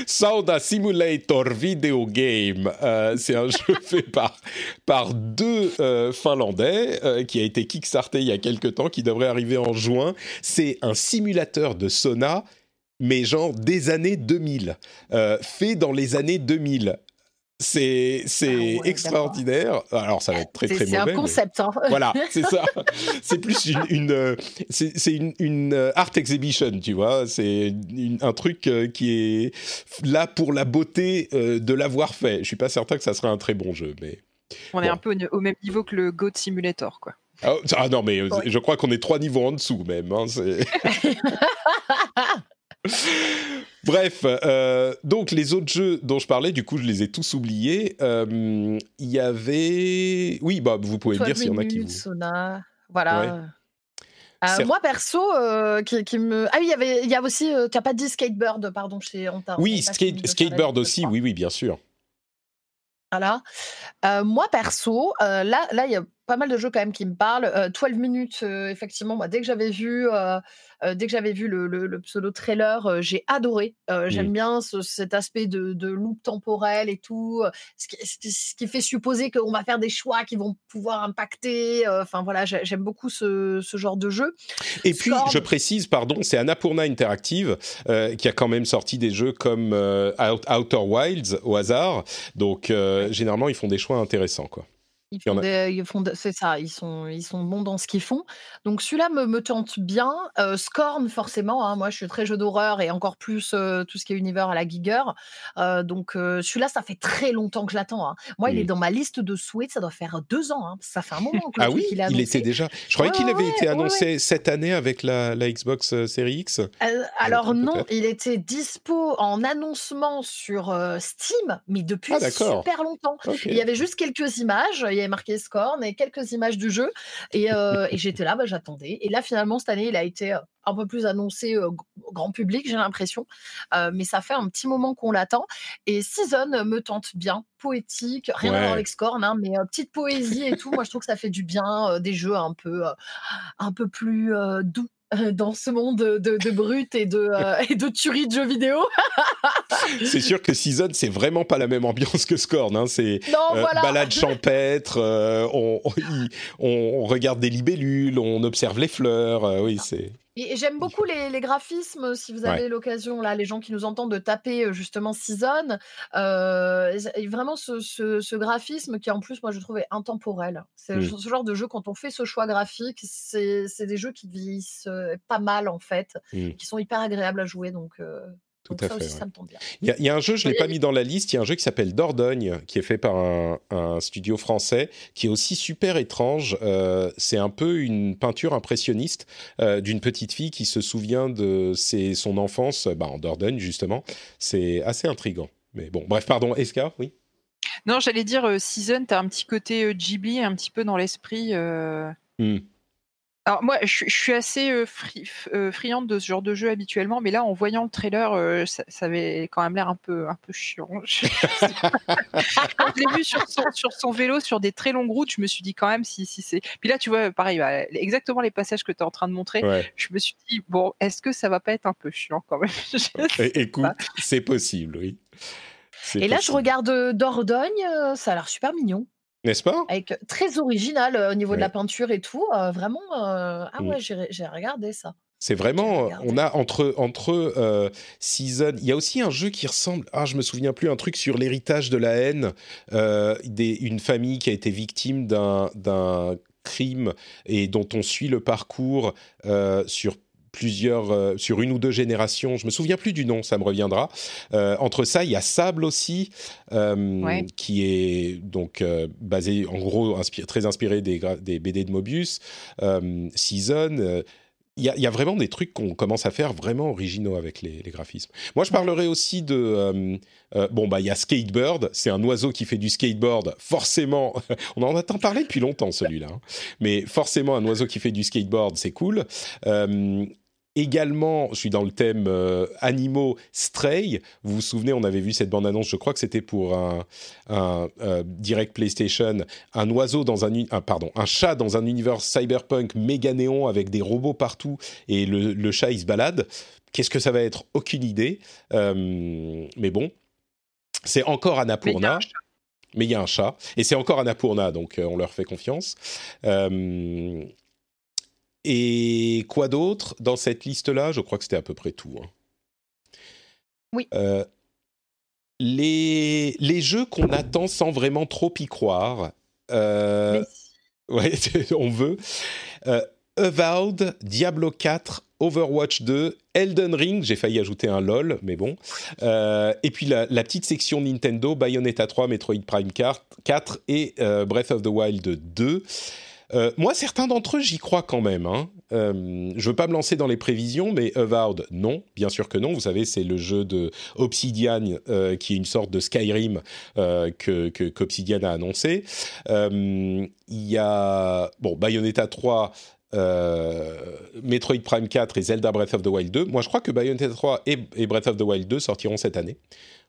Sauna Simulator Video Game, euh, c'est un jeu fait par, par deux euh, Finlandais euh, qui a été kickstarté il y a quelques temps, qui devrait arriver en juin. C'est un simulateur de sauna mais genre des années 2000, fait dans les années 2000. C'est c'est ah extraordinaire. Alors ça va être très très mauvais. C'est un concept. Hein. Voilà, c'est ça. c'est plus une, une euh, c'est une, une, euh, art exhibition, tu vois. C'est un truc euh, qui est là pour la beauté de l'avoir fait. Je suis pas certain que ça sera un très bon jeu, mais on est un peu au même niveau que le Goat Simulator, quoi. Ah, ah non, mais je crois qu'on est trois niveaux en dessous même. Hein, Bref, euh, donc les autres jeux dont je parlais, du coup, je les ai tous oubliés. Euh, il y avait, oui, bah vous pouvez me dire s'il y en a qui vous. Voilà. Euh, moi perso, qui, me ah oui, il y avait, il y a aussi, tu n'as pas dit skateboard, pardon, chez Anta. Oui, skateboard aussi, oui, oui, bien sûr. Voilà. moi perso, là, là, il y a pas mal de jeux quand même qui me parlent. 12 minutes, effectivement, moi, dès que j'avais vu euh, dès que j'avais vu le, pseudo trailer, euh, j'ai adoré. Euh, j'aime mmh. bien cet aspect de, de, loop temporel et tout, ce qui, fait supposer qu'on va faire des choix qui vont pouvoir impacter. Enfin voilà, j'aime beaucoup ce, genre de jeu. Et puis, je précise, pardon, c'est Annapurna Interactive qui a quand même sorti des jeux comme Outer Wilds au hasard. Donc, généralement, ils font des choix intéressants, quoi. Ils font ils font c'est ça, ils sont ils sont bons dans ce qu'ils font. Donc celui-là me me tente bien. Scorn forcément, hein, moi je suis très jeu d'horreur et encore plus, tout ce qui est univers à la Giger. donc celui-là, ça fait très longtemps que je l'attends, hein. Moi, il est dans ma liste de souhaits, ça doit faire deux ans, hein. Ça fait un moment que Ah oui? Il était déjà je croyais qu'il avait été annoncé cette année avec la la Xbox, Series X? alors non, il était dispo en annoncement sur, Steam, mais depuis ah, super longtemps. Il y avait juste quelques images, avait marqué Scorn et quelques images du jeu. Et, euh, j'étais là, bah, j'attendais. Et là, finalement, cette année, il a été euh, un peu plus annoncé euh, au grand public, j'ai l'impression. mais ça fait un petit moment qu'on l'attend. Et Season me tente bien, poétique, rien à voir avec Scorn, hein, mais petite poésie et tout. Moi, je trouve que ça fait du bien, des jeux un peu, un peu plus doux dans ce monde de, de brut et de, et de tuerie de jeux vidéo. c'est sûr que Season, c'est vraiment pas la même ambiance que Scorn. Hein. C'est euh, balade champêtre, euh, on, on, regarde des libellules, on observe les fleurs. Euh, oui, c'est. Et j'aime beaucoup les, graphismes, si vous avez l'occasion, là, les gens qui nous entendent, de taper justement Season. vraiment ce, graphisme qui, en plus, moi, je trouvais intemporel. C'est mmh. ce genre de jeu, quand on fait ce choix graphique, c'est des jeux qui vieillissent pas mal, en fait, mmh. qui sont hyper agréables à jouer. Donc, tout à fait. Il, y a, un jeu, je ne l'ai pas mis dans la liste, il y a un jeu qui s'appelle Dordogne, qui est fait par un, studio français, qui est aussi super étrange. Euh, c'est un peu une peinture impressionniste euh, d'une petite fille qui se souvient de ses, son enfance bah, en Dordogne, justement. C'est assez intrigant. Mais bon, bref, pardon, Escar, oui Non, j'allais dire, euh, Season, tu as un petit côté Ghibli, un petit peu dans l'esprit. Mmh. Alors moi, je, suis assez euh, euh, friande de ce genre de jeu habituellement, mais là, en voyant le trailer, euh, ça, avait quand même l'air un peu, un peu chiant. je l'ai vu sur son, vélo, sur des très longues routes, je me suis dit quand même si, si c'est. Puis là, tu vois, pareil, bah, exactement les passages que tu es en train de montrer, je me suis dit, bon, est-ce que ça va pas être un peu chiant quand même? Écoute, c'est possible, oui. Et là, je regarde Dordogne, ça a l'air super mignon. N'est-ce pas? Avec très original au niveau de la peinture et tout. vraiment, ah mmh. ouais, j'ai regardé ça. C'est vraiment, on a entre entre Season, il y a aussi un jeu qui ressemble, ah je me souviens plus, un truc sur l'héritage de la haine, des, une famille qui a été victime d'un crime et dont on suit le parcours sur plusieurs, euh, sur une ou deux générations. Je me souviens plus du nom, ça me reviendra. Euh, entre ça, il y a Sable aussi, euh, qui est donc basé, en gros, très inspiré des, des, BD de Mobius. Season. Il y, a, vraiment des trucs qu'on commence à faire vraiment originaux avec les, graphismes. Moi, je parlerai aussi de bon bah il y a Skatebird, c'est un oiseau qui fait du skateboard. Forcément, on en attend parler depuis longtemps celui-là, hein. mais forcément un oiseau qui fait du skateboard, c'est cool. Également, je suis dans le thème euh, animaux Stray. Vous vous souvenez, on avait vu cette bande-annonce, je crois que c'était pour un, euh, direct PlayStation, un oiseau dans un, pardon, un chat dans un univers cyberpunk méga néon avec des robots partout et le, chat il se balade. Qu'est-ce que ça va être? Aucune idée. Euh, mais bon, c'est encore Annapurna. Mais il y a un chat. Et c'est encore Annapurna, donc on leur fait confiance. Et quoi d'autre dans cette liste-là? Je crois que c'était à peu près tout. Hein. Oui. Euh, les, les jeux qu'on attend sans vraiment trop y croire. Euh, ouais, on veut. Euh, Avowed, Diablo 4, Overwatch 2, Elden Ring, j'ai failli ajouter un LOL, mais bon. Euh, et puis la, la, petite section Nintendo, Bayonetta 3, Metroid Prime 4 et Breath of the Wild 2. Euh, moi, certains d'entre eux, j'y crois quand même. Hein. Euh, je veux pas me lancer dans les prévisions, mais Avowed, non, bien sûr que non. Vous savez, c'est le jeu de Obsidian, euh, qui est une sorte de Skyrim euh, que qu'Obsidian a annoncé. Il y a bon Bayonetta 3. Metroid Prime 4 et Zelda Breath of the Wild 2. Moi, je crois que Bayonetta 3 et Breath of the Wild 2 sortiront cette année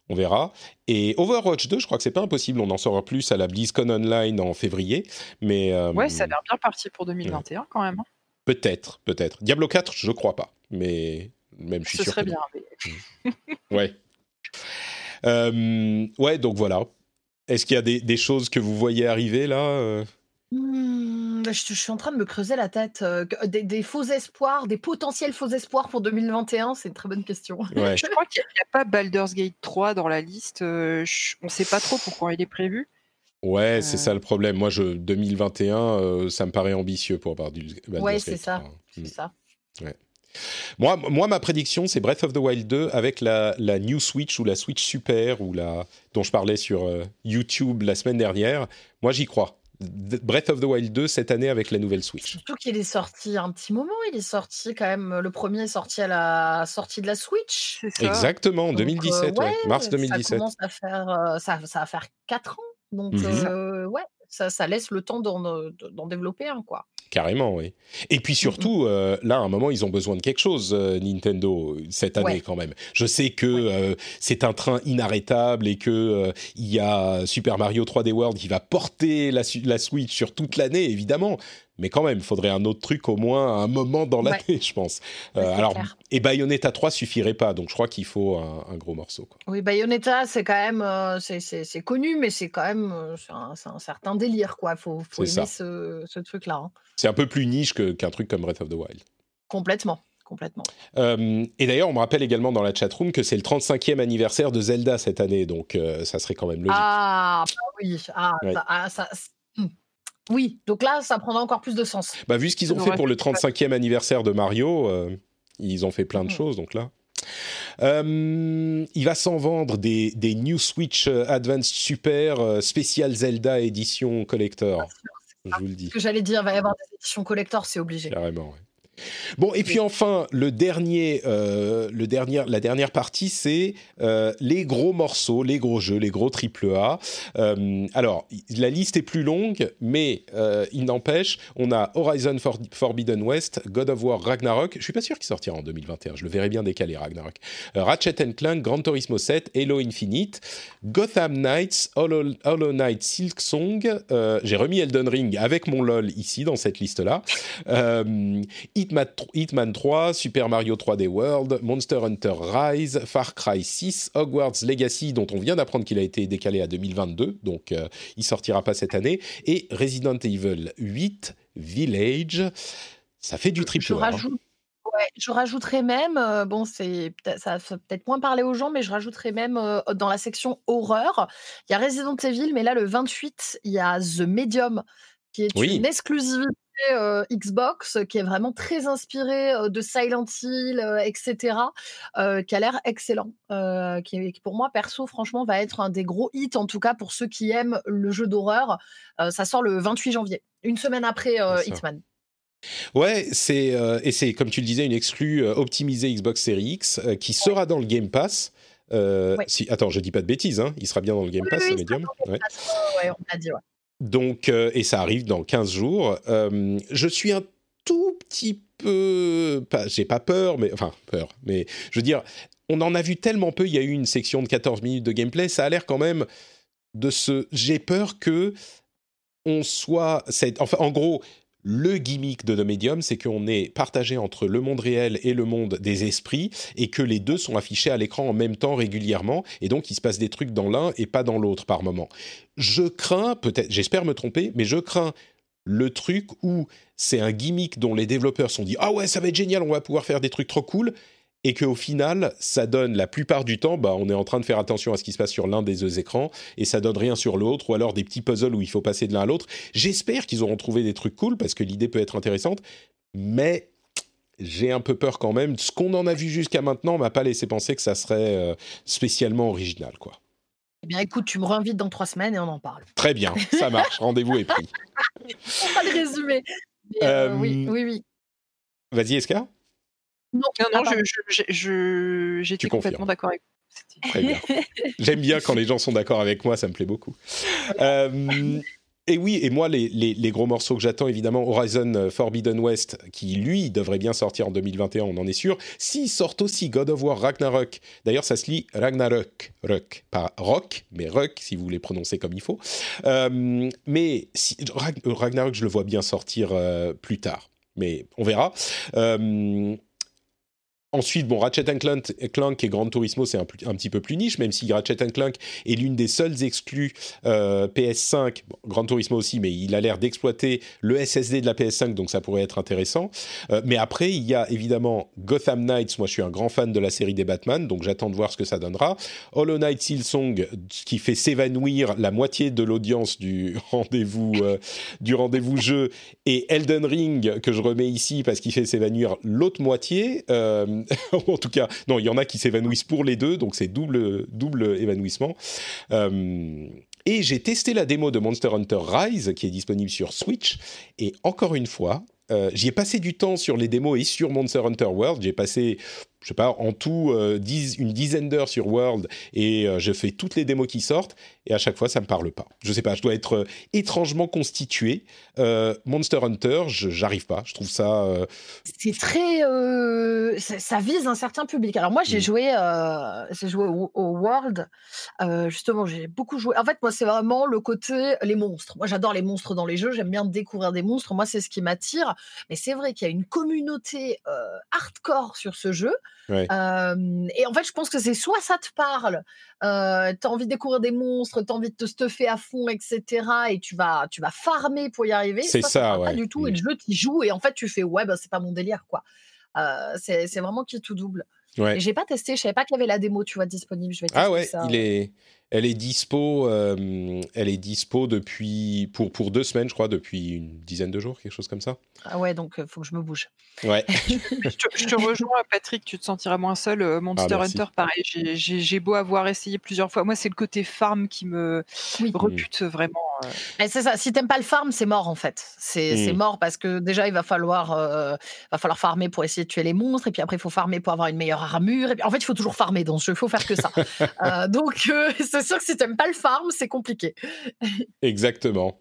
on verra. Et Overwatch 2, je crois que c'est pas impossible, on en saura plus à la BlizzCon Online en février. Mais, euh, ouais, ça a l'air bien parti pour 2021 quand même. Hein. Peut-être, peut-être. Diablo 4, je crois pas, mais même je suis Ce sûr. serait bien. ouais. Euh, ouais, donc voilà. Est-ce qu'il y a des, choses que vous voyez arriver là euh? Mmh, bah, je, suis en train de me creuser la tête. Euh, des, faux espoirs, des potentiels faux espoirs pour 2021, c'est une très bonne question. je crois qu'il n'y a, pas Baldur's Gate 3 dans la liste. Euh, on ne sait pas trop pourquoi il est prévu. Ouais, c'est ça le problème. Moi, je, 2021, euh, ça me paraît ambitieux pour Baldur's, Gate ouais, c'est ça. C'est mmh. ça. Moi, moi, ma prédiction, c'est Breath of the Wild 2 avec la, la, New Switch ou la Switch Super ou la, dont je parlais sur YouTube la semaine dernière. Moi, j'y crois. Breath of the Wild 2 cette année avec la nouvelle Switch. Surtout qu'il est sorti un petit moment, il est sorti quand même, le premier est sorti à la sortie de la Switch. Exactement, en 2017, euh, mars 2017. Ça commence à faire, euh, ça, ça, va faire 4 ans, donc mhm. euh, ouais, ça, ça, laisse le temps d'en développer un, quoi. Carrément, oui. Et puis surtout, euh, là, à un moment, ils ont besoin de quelque chose, euh, Nintendo, cette année quand même. Je sais que euh, c'est un train inarrêtable et que il y a Super Mario 3D World qui va porter la, la Switch sur toute l'année, évidemment mais quand même, il faudrait un autre truc au moins à un moment dans l'année, je pense. Euh, alors, et Bayonetta 3 suffirait pas, donc je crois qu'il faut un, gros morceau. Quoi. Oui, Bayonetta, c'est quand même, euh, c'est connu, mais c'est quand même euh, un, un, certain délire, quoi. Faut, faut aimer ce, ce truc-là. Hein. C'est un peu plus niche qu'un truc comme Breath of the Wild. Complètement. Complètement. et d'ailleurs, on me rappelle également dans la chatroom que c'est le 35e anniversaire de Zelda cette année, donc ça serait quand même logique. Ah, bah oui. Ah, ah ça. Oui, donc là, ça prendra encore plus de sens. Bah, vu ce qu'ils ont fait pour le 35e anniversaire de Mario, euh, ils ont fait plein de choses, donc là. Euh, il va s'en vendre des, des, New Switch euh, Advanced Super spécial Zelda édition collector. je vous le dis. Ce que j'allais dire, il va y avoir des éditions collector, c'est obligé. Carrément, oui. Bon, et puis enfin, le dernier, euh, le dernier, la dernière partie, c'est euh, les gros morceaux, les gros jeux, les gros triple A. Euh, alors, la liste est plus longue, mais il n'empêche, on a Horizon Forbidden West, God of War Ragnarok. Je suis pas sûr qu'il sortira en 2021. Je le verrai bien décalé Ragnarok. Ratchet Clank, Gran Turismo 7, Halo Infinite, Gotham Knights, Hollow, Hollow Knight, Silk Song. J'ai remis Elden Ring avec mon LOL ici dans cette liste-là. Hitman 3, Super Mario 3D World, Monster Hunter Rise, Far Cry 6, Hogwarts Legacy, dont on vient d'apprendre qu'il a été décalé à 2022, donc euh, il sortira pas cette année, et Resident Evil 8 Village. Ça fait du triple je, hein. je rajouterais même, euh, bon, c'est ça va peut-être moins parler aux gens, mais je rajouterais même euh, dans la section horreur, il y a Resident Evil, mais là le 28, il y a The Medium, qui est une exclusivité Xbox qui est vraiment très inspiré de Silent Hill, etc., qui a l'air excellent. Qui, qui, pour moi, perso, franchement, va être un des gros hits, en tout cas pour ceux qui aiment le jeu d'horreur. ça sort le 28 janvier, une semaine après Hitman. Ouais, c'est et c'est comme tu le disais une exclue optimisée Xbox Series X qui sera dans le Game Pass. si, attends, je dis pas de bêtises, hein, il sera bien dans le Game Pass, oui, Medium. Ouais. on a dit, ouais. Donc, euh, et ça arrive dans 15 jours. Euh, je suis un tout petit peu. J'ai pas peur, mais. Enfin, peur. Mais je veux dire, on en a vu tellement peu. Il y a eu une section de 14 minutes de gameplay. Ça a l'air quand même de ce. J'ai peur que on soit. Enfin, en gros, le gimmick de The Medium, c'est qu'on est partagé entre le monde réel et le monde des esprits, et que les deux sont affichés à l'écran en même temps régulièrement, et donc il se passe des trucs dans l'un et pas dans l'autre par moment. Je crains, peut-être, j'espère me tromper, mais je crains le truc où c'est un gimmick dont les développeurs sont dit ah ouais ça va être génial on va pouvoir faire des trucs trop cool et qu'au final, ça donne la plupart du temps, bah, on est en train de faire attention à ce qui se passe sur l'un des deux écrans et ça donne rien sur l'autre, ou alors des petits puzzles où il faut passer de l'un à l'autre. J'espère qu'ils auront trouvé des trucs cool parce que l'idée peut être intéressante, mais j'ai un peu peur quand même. Ce qu'on en a vu jusqu'à maintenant m'a pas laissé penser que ça serait euh, spécialement original, quoi. Eh bien, écoute, tu me réinvites dans trois semaines et on en parle. Très bien, ça marche. Rendez-vous est pris. pas le résumé. Euh, oui, oui, oui. Vas-y, Eska? Non, non, non j'étais complètement d'accord avec Très bien. J'aime bien quand les gens sont d'accord avec moi, ça me plaît beaucoup. Euh, et oui, et moi, les, les, gros morceaux que j'attends, évidemment, Horizon euh, Forbidden West, qui lui devrait bien sortir en 2021, on en est sûr. S'il sort aussi God of War Ragnarok, d'ailleurs, ça se lit Ragnarok, rock, pas rock, mais rock, si vous voulez prononcer comme il faut. Euh, mais si, Ragnarok, je le vois bien sortir euh, plus tard, mais on verra. Ensuite, bon, Ratchet Clank, et Gran Turismo, c'est un, petit peu plus niche, même si Ratchet Clank est l'une des seules exclus euh, PS5, bon, Gran Turismo aussi, mais il a l'air d'exploiter le SSD de la PS5, donc ça pourrait être intéressant. Euh, mais après, il y a évidemment Gotham Knights, moi je suis un grand fan de la série des Batman, donc j'attends de voir ce que ça donnera. Hollow Knight Silsong, qui fait s'évanouir la moitié de l'audience du rendez-vous euh, du rendez-vous jeu, et Elden Ring, que je remets ici parce qu'il fait s'évanouir l'autre moitié. Euh, en tout cas, non, il y en a qui s'évanouissent pour les deux, donc c'est double, double évanouissement. Euh, et j'ai testé la démo de Monster Hunter Rise, qui est disponible sur Switch, et encore une fois, euh, j'y ai passé du temps sur les démos et sur Monster Hunter World. J'ai passé je sais pas, en tout euh, une dizaine d'heures sur World et euh, je fais toutes les démos qui sortent et à chaque fois ça me parle pas. Je sais pas, je dois être euh, étrangement constitué. Monster Hunter, j'arrive pas. Je trouve ça. C'est très, ça, vise un certain public. Alors moi j'ai mm. joué, j'ai joué au, World. justement, j'ai beaucoup joué. En fait, moi c'est vraiment le côté les monstres. Moi j'adore les monstres dans les jeux. J'aime bien découvrir des monstres. Moi c'est ce qui m'attire. Mais c'est vrai qu'il y a une communauté hardcore sur ce jeu et en fait, je pense que c'est soit ça te parle, euh, tu as envie de découvrir des monstres, tu as envie de te stuffer à fond, etc. Et tu vas, tu vas farmer pour y arriver. C'est ça, ouais. Pas du tout. Et le jeu, tu joues et en fait, tu fais ouais, bah, c'est pas mon délire, quoi. Euh, c'est vraiment qui tout double. Ouais. J'ai pas testé, je savais pas qu'il y avait la démo, tu vois, disponible. Je vais ah ouais, il est, elle est dispo, euh, elle est dispo depuis pour pour deux semaines, je crois, depuis une dizaine de jours, quelque chose comme ça. Ah ouais, donc il euh, faut que je me bouge. Ouais. je, te, rejoins, Patrick. Tu te sentiras moins seul. Euh, Monster ah, Hunter, pareil. J'ai beau avoir essayé plusieurs fois. Moi, c'est le côté farm qui me repute vraiment. C'est ça. Si t'aimes pas le farm, c'est mort en fait. C'est mm. mort parce que déjà il va falloir va falloir farmer pour essayer de tuer les monstres et puis après il faut farmer pour avoir une meilleure armure. Et puis, en fait, il faut toujours farmer dans ce jeu. Il faut faire que ça. donc c'est sûr que si t'aimes pas le farm, c'est compliqué. Exactement.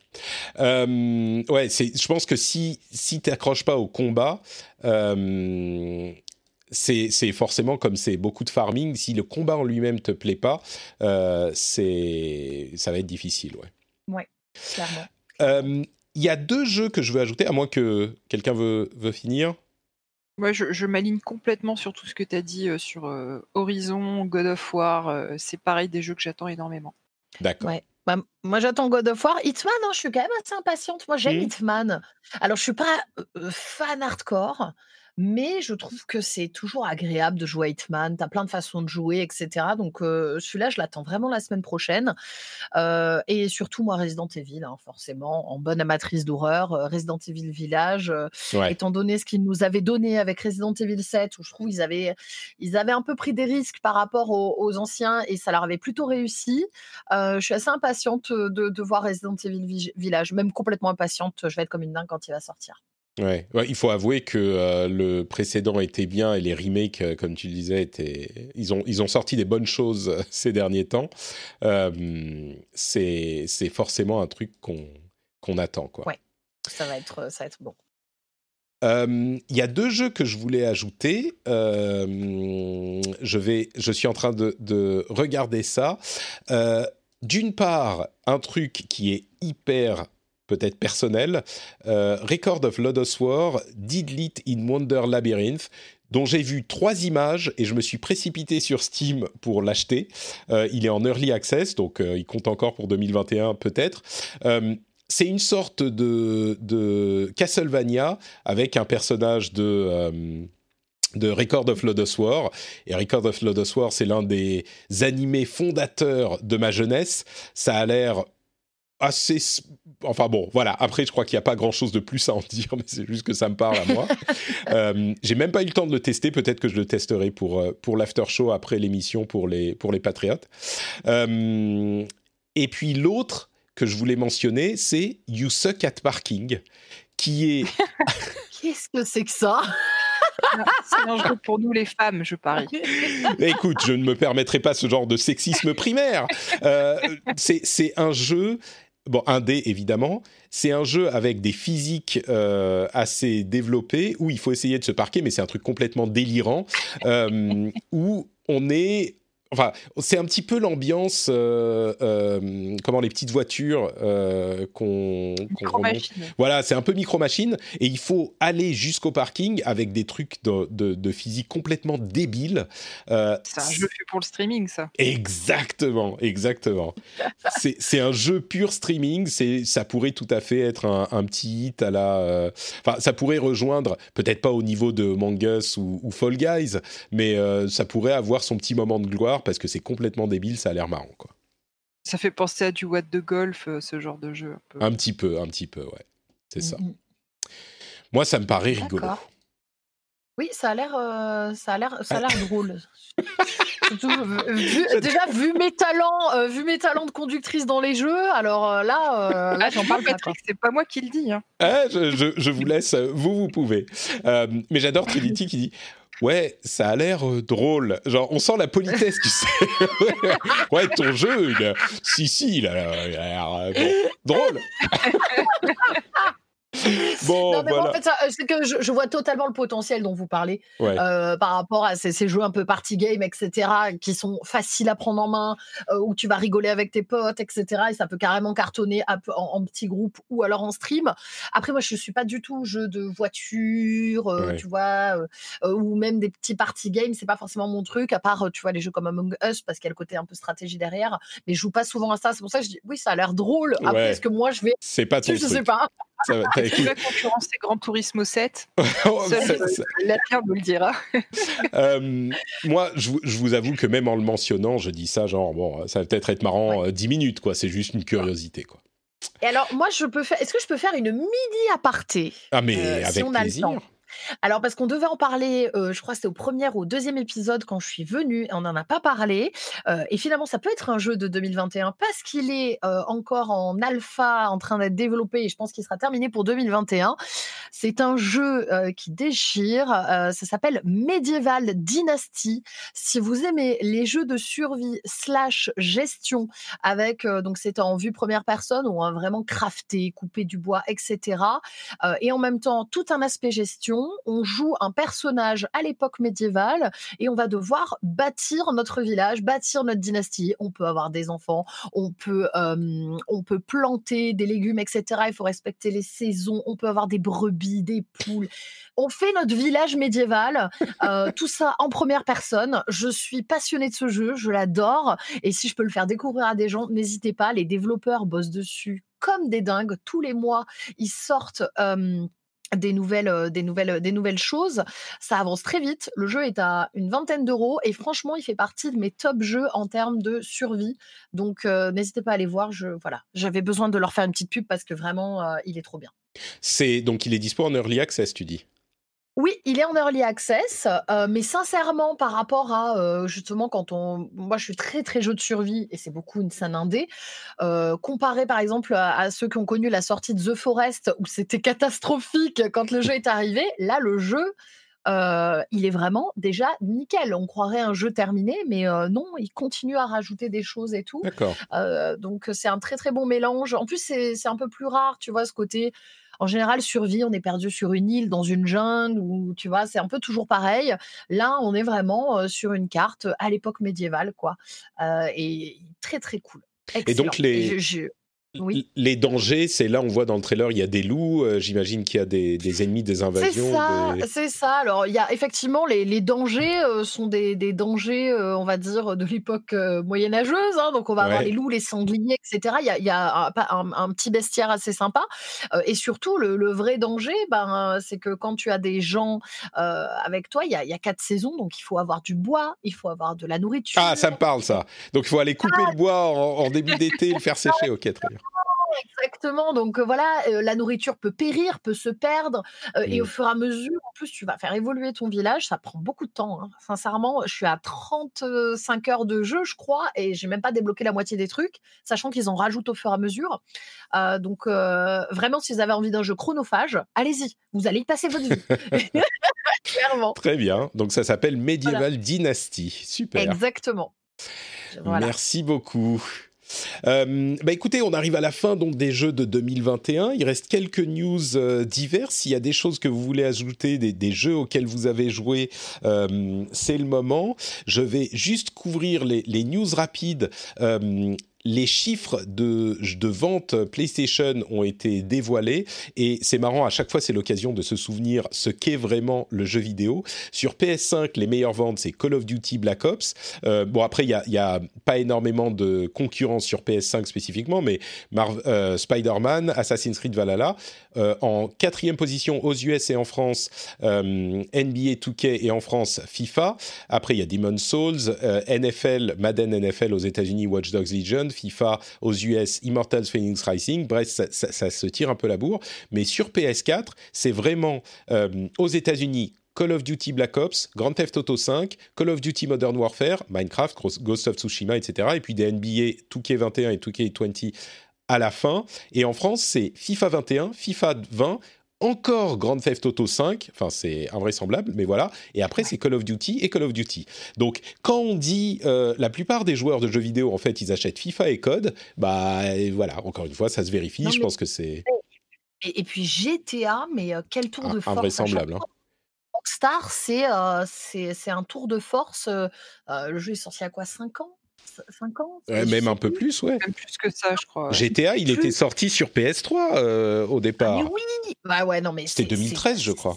Euh, ouais, je pense que si si t'accroches pas au combat, euh, c'est forcément comme c'est beaucoup de farming. Si le combat en lui-même te plaît pas, euh, c'est ça va être difficile, ouais. Ouais, clairement. Euh, il y a deux jeux que je veux ajouter, à moins que quelqu'un veut, veut finir. Moi, je, m'aligne complètement sur tout ce que tu as dit sur Horizon, God of War. c'est pareil, des jeux que j'attends énormément. D'accord. Bah, moi, j'attends God of War. Hitman, hein, je suis quand même assez impatiente. Moi, j'aime mmh. Hitman. Alors, je suis pas fan hardcore, mais je trouve que c'est toujours agréable de jouer à Hitman. Tu as plein de façons de jouer, etc. Donc, celui-là, je l'attends vraiment la semaine prochaine. et surtout, moi, Resident Evil, hein, forcément, en bonne amatrice d'horreur. Resident Evil Village, étant donné ce qu'ils nous avaient donné avec Resident Evil 7, où je trouve qu'ils avaient, ils avaient un peu pris des risques par rapport aux, anciens et ça leur avait plutôt réussi. je suis assez impatiente de, de voir Resident Evil Village, même complètement impatiente. Je vais être comme une dingue quand il va sortir. Ouais. il faut avouer que euh, le précédent était bien et les remakes, euh, comme tu le disais, étaient... ils, ont, ils ont sorti des bonnes choses euh, ces derniers temps. c'est forcément un truc qu'on attend. Quoi. Ouais, ça va être, ça va être bon. Il y a deux jeux que je voulais ajouter. je, vais, je suis en train de, de regarder ça. D'une part, un truc qui est hyper peut-être personnel, euh, Record of Lodos War, Did Lit in Wonder Labyrinth, dont j'ai vu trois images et je me suis précipité sur Steam pour l'acheter. Euh, il est en early access, donc euh, il compte encore pour 2021 peut-être. c'est une sorte de, de, Castlevania avec un personnage de de Record of Lodos War. Et Record of Lodos War, c'est l'un des animés fondateurs de ma jeunesse. Ça a l'air assez. Enfin bon, voilà. Après, je crois qu'il n'y a pas grand chose de plus à en dire, mais c'est juste que ça me parle à moi. euh, j'ai même pas eu le temps de le tester. Peut-être que je le testerai pour, euh, pour l'after show après l'émission pour les, pour les Patriotes. Euh, et puis l'autre que je voulais mentionner, c'est You Suck at Parking, qui est. Qu'est-ce que c'est que ça? C'est un jeu pour nous les femmes, je parie. Écoute, je ne me permettrai pas ce genre de sexisme primaire. Euh, c'est un jeu bon, un dé évidemment. C'est un jeu avec des physiques euh, assez développées où il faut essayer de se parquer, mais c'est un truc complètement délirant euh, où on est Enfin, c'est un petit peu l'ambiance, euh, euh, comment les petites voitures euh, qu'on remonte. Voilà, c'est un peu micro machine et il faut aller jusqu'au parking avec des trucs de, de, physique complètement débiles. Euh, c'est un jeu fait pour le streaming, ça. Exactement, exactement. c'est un jeu pur streaming. C'est ça pourrait tout à fait être un, un petit hit à la. Euh, enfin, ça pourrait rejoindre peut-être pas au niveau de Mangus ou, ou Fall Guys, mais euh, ça pourrait avoir son petit moment de gloire parce que c'est complètement débile, ça a l'air marrant quoi. Ça fait penser à du What de Golf, euh, ce genre de jeu. Un, petit peu, un petit peu, ouais. C'est ça. Moi, ça me paraît rigolo. Oui, ça a l'air, euh, ça a l'air, ça a l'air drôle. déjà vu mes talents, euh, vu mes talents de conductrice dans les jeux, alors là, là j'en parle Patrick, c'est pas moi qui le dis. Hein. Ah, je, je, vous laisse, vous vous pouvez. mais j'adore Trinity qui dit ouais, ça a l'air euh, drôle. Genre, on sent la politesse, tu sais. ouais, ton jeu, si, si, il a, l'air euh, drôle. bon, non, mais en fait, euh, c'est que je, vois totalement le potentiel dont vous parlez euh, par rapport à ces, jeux un peu party game, etc., qui sont faciles à prendre en main, euh, où tu vas rigoler avec tes potes, etc. Et ça peut carrément cartonner en, en petit groupe ou alors en stream. Après, moi, je suis pas du tout jeu de voiture, tu vois, ou même des petits party games. C'est pas forcément mon truc, à part, tu vois, les jeux comme Among Us, parce qu'il y a le côté un peu stratégie derrière. Mais je joue pas souvent à ça. C'est pour ça que je dis, oui, ça a l'air drôle. Après, est-ce que moi, je vais. C'est pas ton Je sais pas. Ça va, tu vas concurrencer Grand Turismo 7 La Pierre nous le dira. euh, moi, je, je, vous avoue que même en le mentionnant, je dis ça genre, bon, ça va peut-être être marrant ouais. 10 euh, minutes, quoi. C'est juste une curiosité, quoi. Et alors, moi, je peux faire. Est-ce que je peux faire une midi aparté? Ah, mais euh, avec si plaisir. Alors, parce qu'on devait en parler, euh, je crois que c'était au premier ou au deuxième épisode quand je suis venue, on n'en a pas parlé. Euh, et finalement, ça peut être un jeu de 2021 parce qu'il est euh, encore en alpha, en train d'être développé et je pense qu'il sera terminé pour 2021. C'est un jeu qui déchire. ça s'appelle Medieval Dynasty. Si vous aimez les jeux de survie slash gestion avec, donc c'est en vue première personne on va vraiment crafter, couper du bois, etc. et en même temps, tout un aspect gestion on joue un personnage à l'époque médiévale et on va devoir bâtir notre village, bâtir notre dynastie. On peut avoir des enfants, on peut, euh, on peut planter des légumes, etc. Il faut respecter les saisons, on peut avoir des brebis, des poules. On fait notre village médiéval, euh, tout ça en première personne. Je suis passionnée de ce jeu, je l'adore. Et si je peux le faire découvrir à des gens, n'hésitez pas. Les développeurs bossent dessus comme des dingues. Tous les mois, ils sortent. Euh, des nouvelles, euh, des nouvelles, des nouvelles choses. Ça avance très vite. Le jeu est à une vingtaine d'euros et franchement, il fait partie de mes top jeux en termes de survie. Donc, euh, n'hésitez pas à aller voir. Je, voilà, j'avais besoin de leur faire une petite pub parce que vraiment, euh, il est trop bien. C'est donc il est dispo en early access, tu dis? Oui, il est en early access, euh, mais sincèrement, par rapport à euh, justement quand on, moi, je suis très très jeu de survie et c'est beaucoup une scène indé. Euh, comparé par exemple à, ceux qui ont connu la sortie de The Forest où c'était catastrophique quand le jeu est arrivé, là le jeu, il est vraiment déjà nickel. On croirait un jeu terminé, mais non, il continue à rajouter des choses et tout. D'accord. donc c'est un très très bon mélange. En plus, c'est un peu plus rare, tu vois, ce côté en général, survie, on est perdu sur une île, dans une jungle, ou tu vois, c'est un peu toujours pareil. Là, on est vraiment euh, sur une carte à l'époque médiévale, quoi. Euh, et très, très cool. Et donc, les, les dangers, c'est là, on voit dans le trailer, il y a des loups, euh, j'imagine qu'il y a des, ennemis, des invasions. C'est ça, c'est ça. Alors, il y a effectivement les, dangers euh, sont des, dangers, euh, on va dire, de l'époque moyenâgeuse. Hein. donc, on va avoir les loups, les sangliers, etc. Il y a, un, petit bestiaire assez sympa. et surtout, le, vrai danger, ben, c'est que quand tu as des gens avec toi, il y, a, quatre saisons, donc il faut avoir du bois, il faut avoir de la nourriture. Ah, ça me parle, ça. Donc, il faut aller couper le bois en, en début d'été et le faire sécher. Ok, très bien exactement. Donc voilà, la nourriture peut périr, peut se perdre, et au mmh. fur et à mesure, en plus, tu vas faire évoluer ton village. Ça prend beaucoup de temps. Hein. Sincèrement, je suis à 35 heures de jeu, je crois, et j'ai même pas débloqué la moitié des trucs, sachant qu'ils en rajoutent au fur et à mesure. donc vraiment, si vous avez envie d'un jeu chronophage, allez-y, vous allez y passer votre vie. Clairement. Très bien. Donc ça s'appelle Medieval Dynasty. Super. Exactement. Merci beaucoup. Euh, bah écoutez, on arrive à la fin donc des jeux de 2021. Il reste quelques news euh, diverses. S'il y a des choses que vous voulez ajouter, des, jeux auxquels vous avez joué, euh, c'est le moment. Je vais juste couvrir les, les news rapides les chiffres de, de vente PlayStation ont été dévoilés et c'est marrant, à chaque fois c'est l'occasion de se souvenir ce qu'est vraiment le jeu vidéo. Sur PS5, les meilleures ventes c'est Call of Duty Black Ops. Euh, bon après, il n'y a, pas énormément de concurrence sur PS5 spécifiquement, mais euh, Spider-Man, Assassin's Creed Valhalla. Euh, en quatrième position aux US et en France, NBA 2K et en France FIFA. Après, il y a Demon's Souls, NFL, Madden NFL aux États-Unis, Watch Dogs Legion FIFA aux US, Immortals Phoenix Rising. Bref, ça, se tire un peu la bourre. Mais sur PS4, c'est vraiment euh, aux États-Unis Call of Duty Black Ops, Grand Theft Auto 5, Call of Duty Modern Warfare, Minecraft, Ghost of Tsushima, etc. Et puis des NBA 2K21 et 2K20 à la fin. Et en France, c'est FIFA 21, FIFA 20, encore Grand Theft Auto 5, enfin c'est invraisemblable, mais voilà, et après c'est Call of Duty et Call of Duty. Donc quand on dit euh, la plupart des joueurs de jeux vidéo, en fait, ils achètent FIFA et Code, bah voilà, encore une fois, ça se vérifie, je pense que c'est... Et, puis GTA, mais euh, quel tour de force Invraisemblable. Hein. Rockstar, euh, c'est un tour de force, le jeu est sorti à quoi 5 ans? 5 ans Même un peu plus, ouais. Même plus que ça, je crois. GTA, il était sorti sur PS3 euh, au départ. Ah, mais oui bah ouais, non, mais C'était 2013, je crois.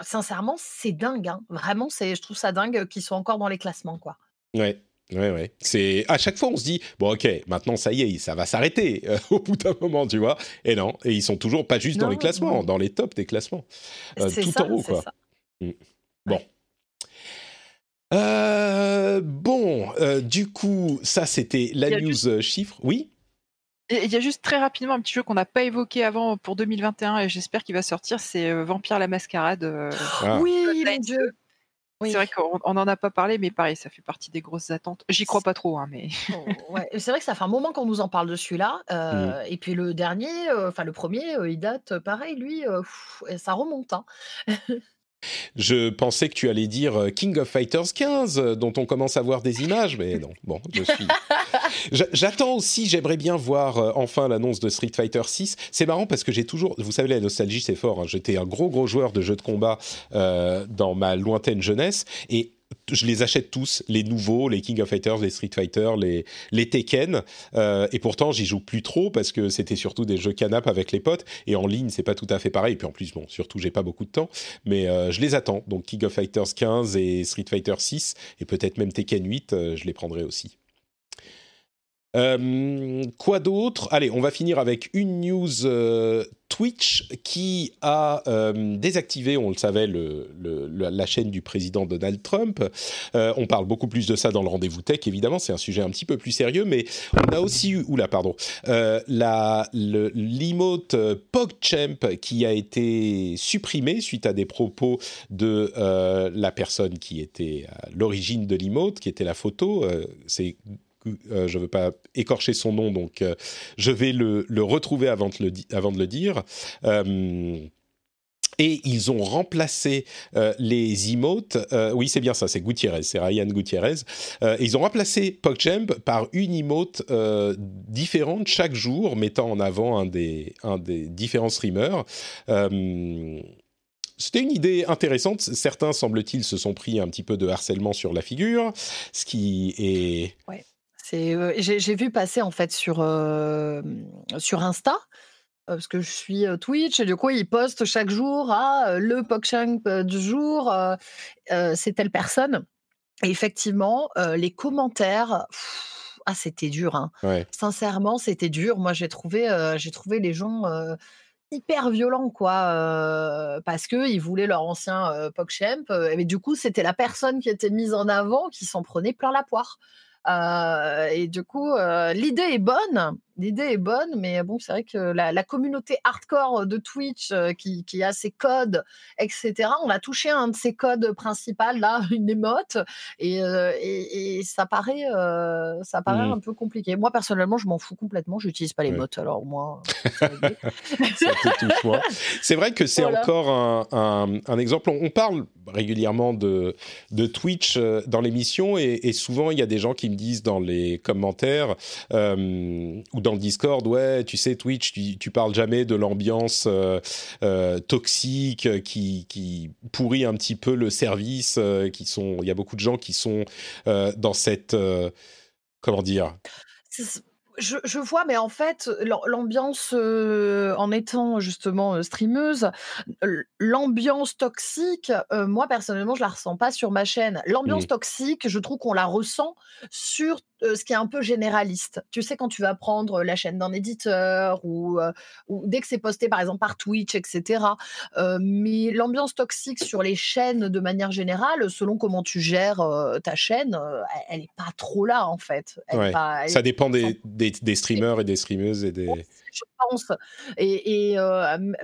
Sincèrement, c'est dingue. Hein. Vraiment, je trouve ça dingue qu'ils soient encore dans les classements, quoi. Ouais. Ouais, ouais. C'est à chaque fois on se dit bon ok maintenant ça y est ça va s'arrêter euh, au bout d'un moment tu vois et non et ils sont toujours pas juste dans les classements dans les tops des classements euh, tout en haut quoi. Mm. Bon euh, bon, euh, du coup, ça c'était la news euh, chiffre. Oui? Il y a juste très rapidement un petit jeu qu'on n'a pas évoqué avant pour 2021 et j'espère qu'il va sortir, c'est Vampire la Mascarade. Ah. Oui, mon Dieu C'est vrai qu'on n'en a pas parlé, mais pareil, ça fait partie des grosses attentes. J'y crois pas trop, hein, mais. Oh, c'est vrai que ça fait un moment qu'on nous en parle de celui-là. Mmh. Et puis le dernier, enfin le premier, il date pareil, lui, ça remonte. Hein. Je pensais que tu allais dire euh, King of Fighters 15, euh, dont on commence à voir des images, mais non. Bon, je suis. J'attends aussi, j'aimerais bien voir euh, enfin l'annonce de Street Fighter 6. C'est marrant parce que j'ai toujours, vous savez, la nostalgie c'est fort. Hein. J'étais un gros gros joueur de jeux de combat dans ma lointaine jeunesse et je les achète tous, les nouveaux, les King of Fighters, les Street Fighter, les, les Tekken. Euh, et pourtant, j'y joue plus trop parce que c'était surtout des jeux canap avec les potes. Et en ligne, c'est pas tout à fait pareil. Et puis en plus, bon, surtout, j'ai pas beaucoup de temps. Mais euh, je les attends. Donc King of Fighters 15 et Street Fighter 6 et peut-être même Tekken 8, euh, je les prendrai aussi. Euh, quoi d'autre? Allez, on va finir avec une news euh, Twitch qui a euh, désactivé, on le savait, la chaîne du président Donald Trump. on parle beaucoup plus de ça dans le rendez-vous tech, évidemment, c'est un sujet un petit peu plus sérieux, mais on a aussi eu, oula, pardon, la l'emote PogChamp qui a été supprimé suite à des propos de la personne qui était à l'origine de l'emote, qui était la photo. c'est euh, je ne veux pas écorcher son nom, donc euh, je vais le, retrouver avant de le, dire. Euh, et ils ont remplacé les emotes. oui, c'est bien ça, c'est Gutiérrez, c'est Ryan Gutiérrez. ils ont remplacé PogChamp par une emote différente chaque jour, mettant en avant un des, un des différents streamers. C'était une idée intéressante. Certains, semble-t-il, se sont pris un petit peu de harcèlement sur la figure, ce qui est j'ai vu passer en fait sur, sur Insta, parce que je suis, Twitch et du coup ils postent chaque jour: «Ah, le PogChamp, du jour, c'est telle personne» et effectivement, les commentaires, ah c'était dur, hein. Sincèrement, c'était dur. Moi j'ai trouvé, j'ai trouvé les gens, hyper violents quoi, parce qu'ils voulaient leur ancien, euh, PogChamp, et du coup c'était la personne qui était mise en avant qui s'en prenait plein la poire. Euh, et du coup, euh, l'idée est bonne, l'idée est bonne, mais bon, c'est vrai que la, communauté hardcore de Twitch qui, a ses codes, etc., on a touché un de ses codes principaux, là, une émote, et, ça paraît, ça paraît mmh. un peu compliqué. Moi, personnellement, je m'en fous complètement, je n'utilise pas les ouais. alors moi, c'est vrai que c'est encore un, exemple. On, parle régulièrement de, de Twitch dans l'émission, et, souvent, il y a des gens qui me disent dans les commentaires, ou dans le Discord, ouais, tu sais, Twitch, tu, parles jamais de l'ambiance euh, euh, toxique qui, qui, pourrit un petit peu le service. Euh, qui sont, il y a beaucoup de gens qui sont dans cette, comment dire? Je, vois, mais en fait, l'ambiance, en étant justement streameuse, l'ambiance toxique, moi personnellement, je la ressens pas sur ma chaîne. L'ambiance mmh. toxique, je trouve qu'on la ressent sur ce qui est un peu généraliste. Tu sais, quand tu vas prendre la chaîne d'un éditeur ou, ou, dès que c'est posté, par exemple, par Twitch, etc. mais l'ambiance toxique sur les chaînes de manière générale, selon comment tu gères ta chaîne, elle n'est pas trop là, en fait. Ça dépend des, des, streamers et des streameuses et des... Je pense. Et,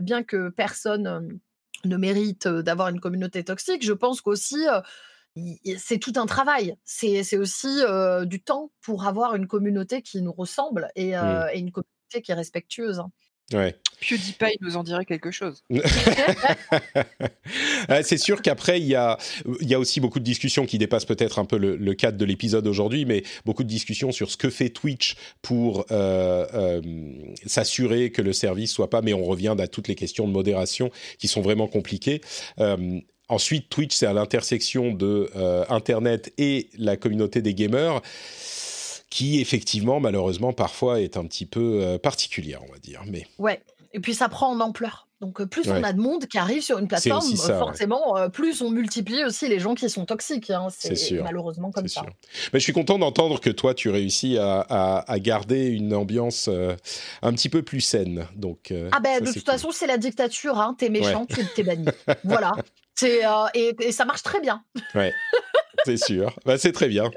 bien que personne ne mérite d'avoir une communauté toxique, je pense qu'aussi c'est tout un travail. C'est aussi du temps pour avoir une communauté qui nous ressemble et, mmh. une communauté qui est respectueuse. Hein. Ouais. PewDiePie nous en dirait quelque chose. c'est sûr qu'après, il y a, y a aussi beaucoup de discussions qui dépassent peut-être un peu le, cadre de l'épisode aujourd'hui, mais beaucoup de discussions sur ce que fait Twitch pour s'assurer que le service soit pas, mais on revient à toutes les questions de modération qui sont vraiment compliquées. Ensuite, Twitch, c'est à l'intersection de euh, Internet et la communauté des gamers, qui effectivement, malheureusement, parfois est un petit peu euh, particulière, on va dire. Mais ouais. Et puis ça prend en ampleur. Donc euh, plus on a de monde qui arrive sur une plateforme, forcément, plus on multiplie aussi les gens qui sont toxiques. Hein. C'est malheureusement comme ça. Mais je suis content d'entendre que toi, tu réussis à, garder une ambiance un petit peu plus saine. Donc, ah ben de toute façon, c'est la dictature. Hein. T'es méchant, tu es banni. voilà. Euh, et, ça marche très bien. Ouais. C'est sûr, bah, c'est très bien.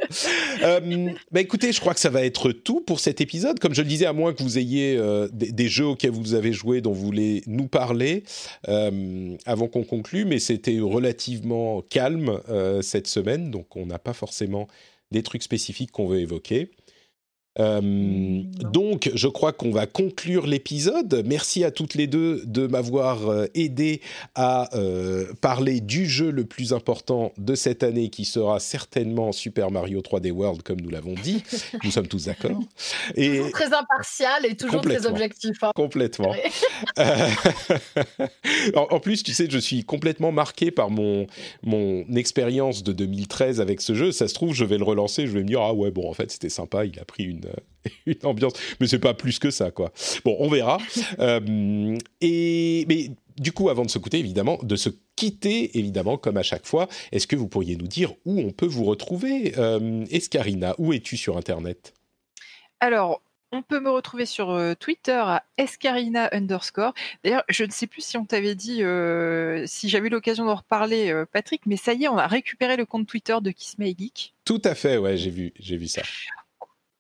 Euh, bah, écoutez, je crois que ça va être tout pour cet épisode. Comme je le disais, à moins que vous ayez euh, des, jeux auxquels vous avez joué dont vous voulez nous parler avant qu'on conclue, mais c'était relativement calme cette semaine, donc on n'a pas forcément des trucs spécifiques qu'on veut évoquer. Euh, donc, je crois qu'on va conclure l'épisode. Merci à toutes les deux de m'avoir euh, aidé à euh, parler du jeu le plus important de cette année, qui sera certainement Super Mario 3D World, comme nous l'avons dit. nous sommes tous d'accord. Et toujours très impartial et toujours très objectif. Hein. Complètement. en, en, plus, tu sais, je suis complètement marqué par mon mon expérience de 2013 avec ce jeu. Ça se trouve, je vais le relancer, je vais me dire ah ouais bon, en fait, c'était sympa. Il a pris une une, ambiance, mais c'est pas plus que ça, quoi. Bon, on verra. Euh, et mais du coup, avant de se quitter, évidemment, de se quitter, évidemment, comme à chaque fois, est-ce que vous pourriez nous dire où on peut vous retrouver, euh, Escarina Où es-tu sur Internet? Alors, on peut me retrouver sur euh, Twitter à escarina underscore. D'ailleurs, je ne sais plus si on t'avait dit, si j'avais eu l'occasion d'en reparler, Patrick, mais ça y est, on a récupéré le compte Twitter de Kiss My Geek. Tout à fait, ouais, j'ai vu, j'ai vu ça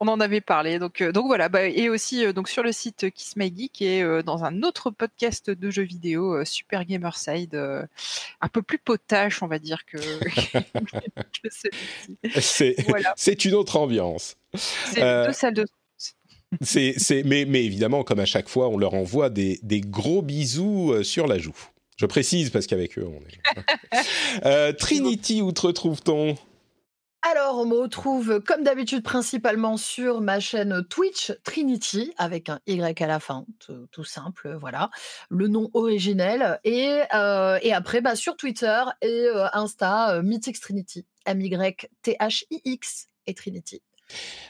on en avait parlé. Donc, euh, donc voilà. Bah, et aussi euh, donc sur le site Kiss My Geek et euh, dans un autre podcast de jeux vidéo, Super Gamerside, un peu plus potache, on va dire que, celui-ci. C'est une autre ambiance. C'est deux salles de c'est, mais, mais, évidemment, comme à chaque fois, on leur envoie des, des gros bisous sur la joue. Je précise parce qu'avec eux, on est. Trinity, où te retrouve-t-on? Alors, on me retrouve comme d'habitude principalement sur ma chaîne Twitch Trinity avec un Y à la fin, tout, simple, voilà, le nom originel. Et, euh, et après, bah, sur Twitter et euh, Insta, euh, Mythix Trinity, M-Y-T-H-I-X et Trinity.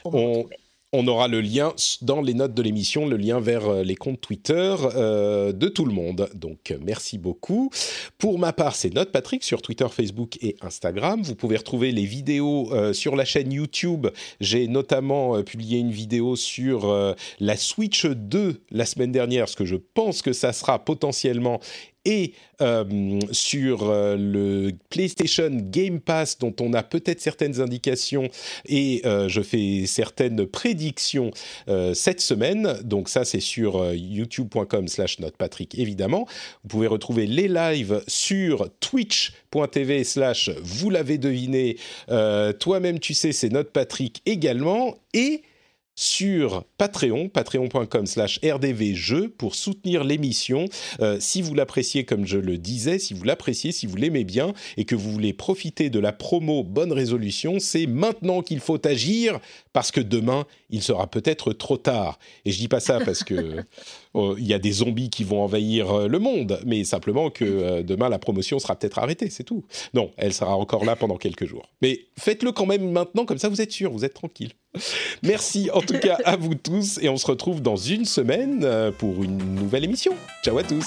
On aura le lien dans les notes de l'émission, le lien vers euh, les comptes Twitter euh, de tout le monde. Donc merci beaucoup. Pour ma part, c'est Note Patrick sur Twitter, Facebook et Instagram. Vous pouvez retrouver les vidéos euh, sur la chaîne YouTube. J'ai notamment publié une vidéo sur la Switch 2 la semaine dernière, ce que je pense que ça sera potentiellement et euh, sur euh, le PlayStation Game Pass dont on a peut-être certaines indications et euh, je fais certaines prédictions cette semaine. Donc ça c'est sur youtube.com slash notepatrick évidemment. Vous pouvez retrouver les lives sur twitch.tv slash vous l'avez deviné. Toi-même tu sais c'est notepatrick également et sur Patreon, patreon.com slash rdvjeux pour soutenir l'émission. Euh, si vous l'appréciez comme je le disais, si vous l'appréciez, si vous l'aimez bien et que vous voulez profiter de la promo Bonne Résolution, c'est maintenant qu'il faut agir parce que demain, il sera peut-être trop tard. Et je dis pas ça parce que euh, il y a des zombies qui vont envahir euh, le monde, mais simplement que demain, la promotion sera peut-être arrêtée, c'est tout. Non, elle sera encore là pendant quelques jours. Mais faites-le quand même maintenant, comme ça vous êtes sûr, vous êtes tranquille. Merci en tout cas à vous tous et on se retrouve dans une semaine euh, pour une nouvelle émission. Ciao à tous.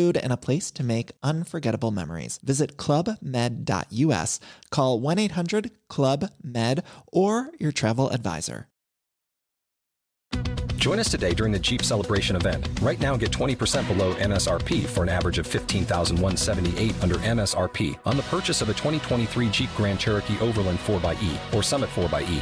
food, and a place to make unforgettable memories. Visit clubmed.us, call 1 800 Club Med, or your travel advisor. Join us today during the Jeep Celebration event. Right now, get 20% below MSRP for an average of 15178 under MSRP on the purchase of a 2023 Jeep Grand Cherokee Overland 4xE or Summit 4xE.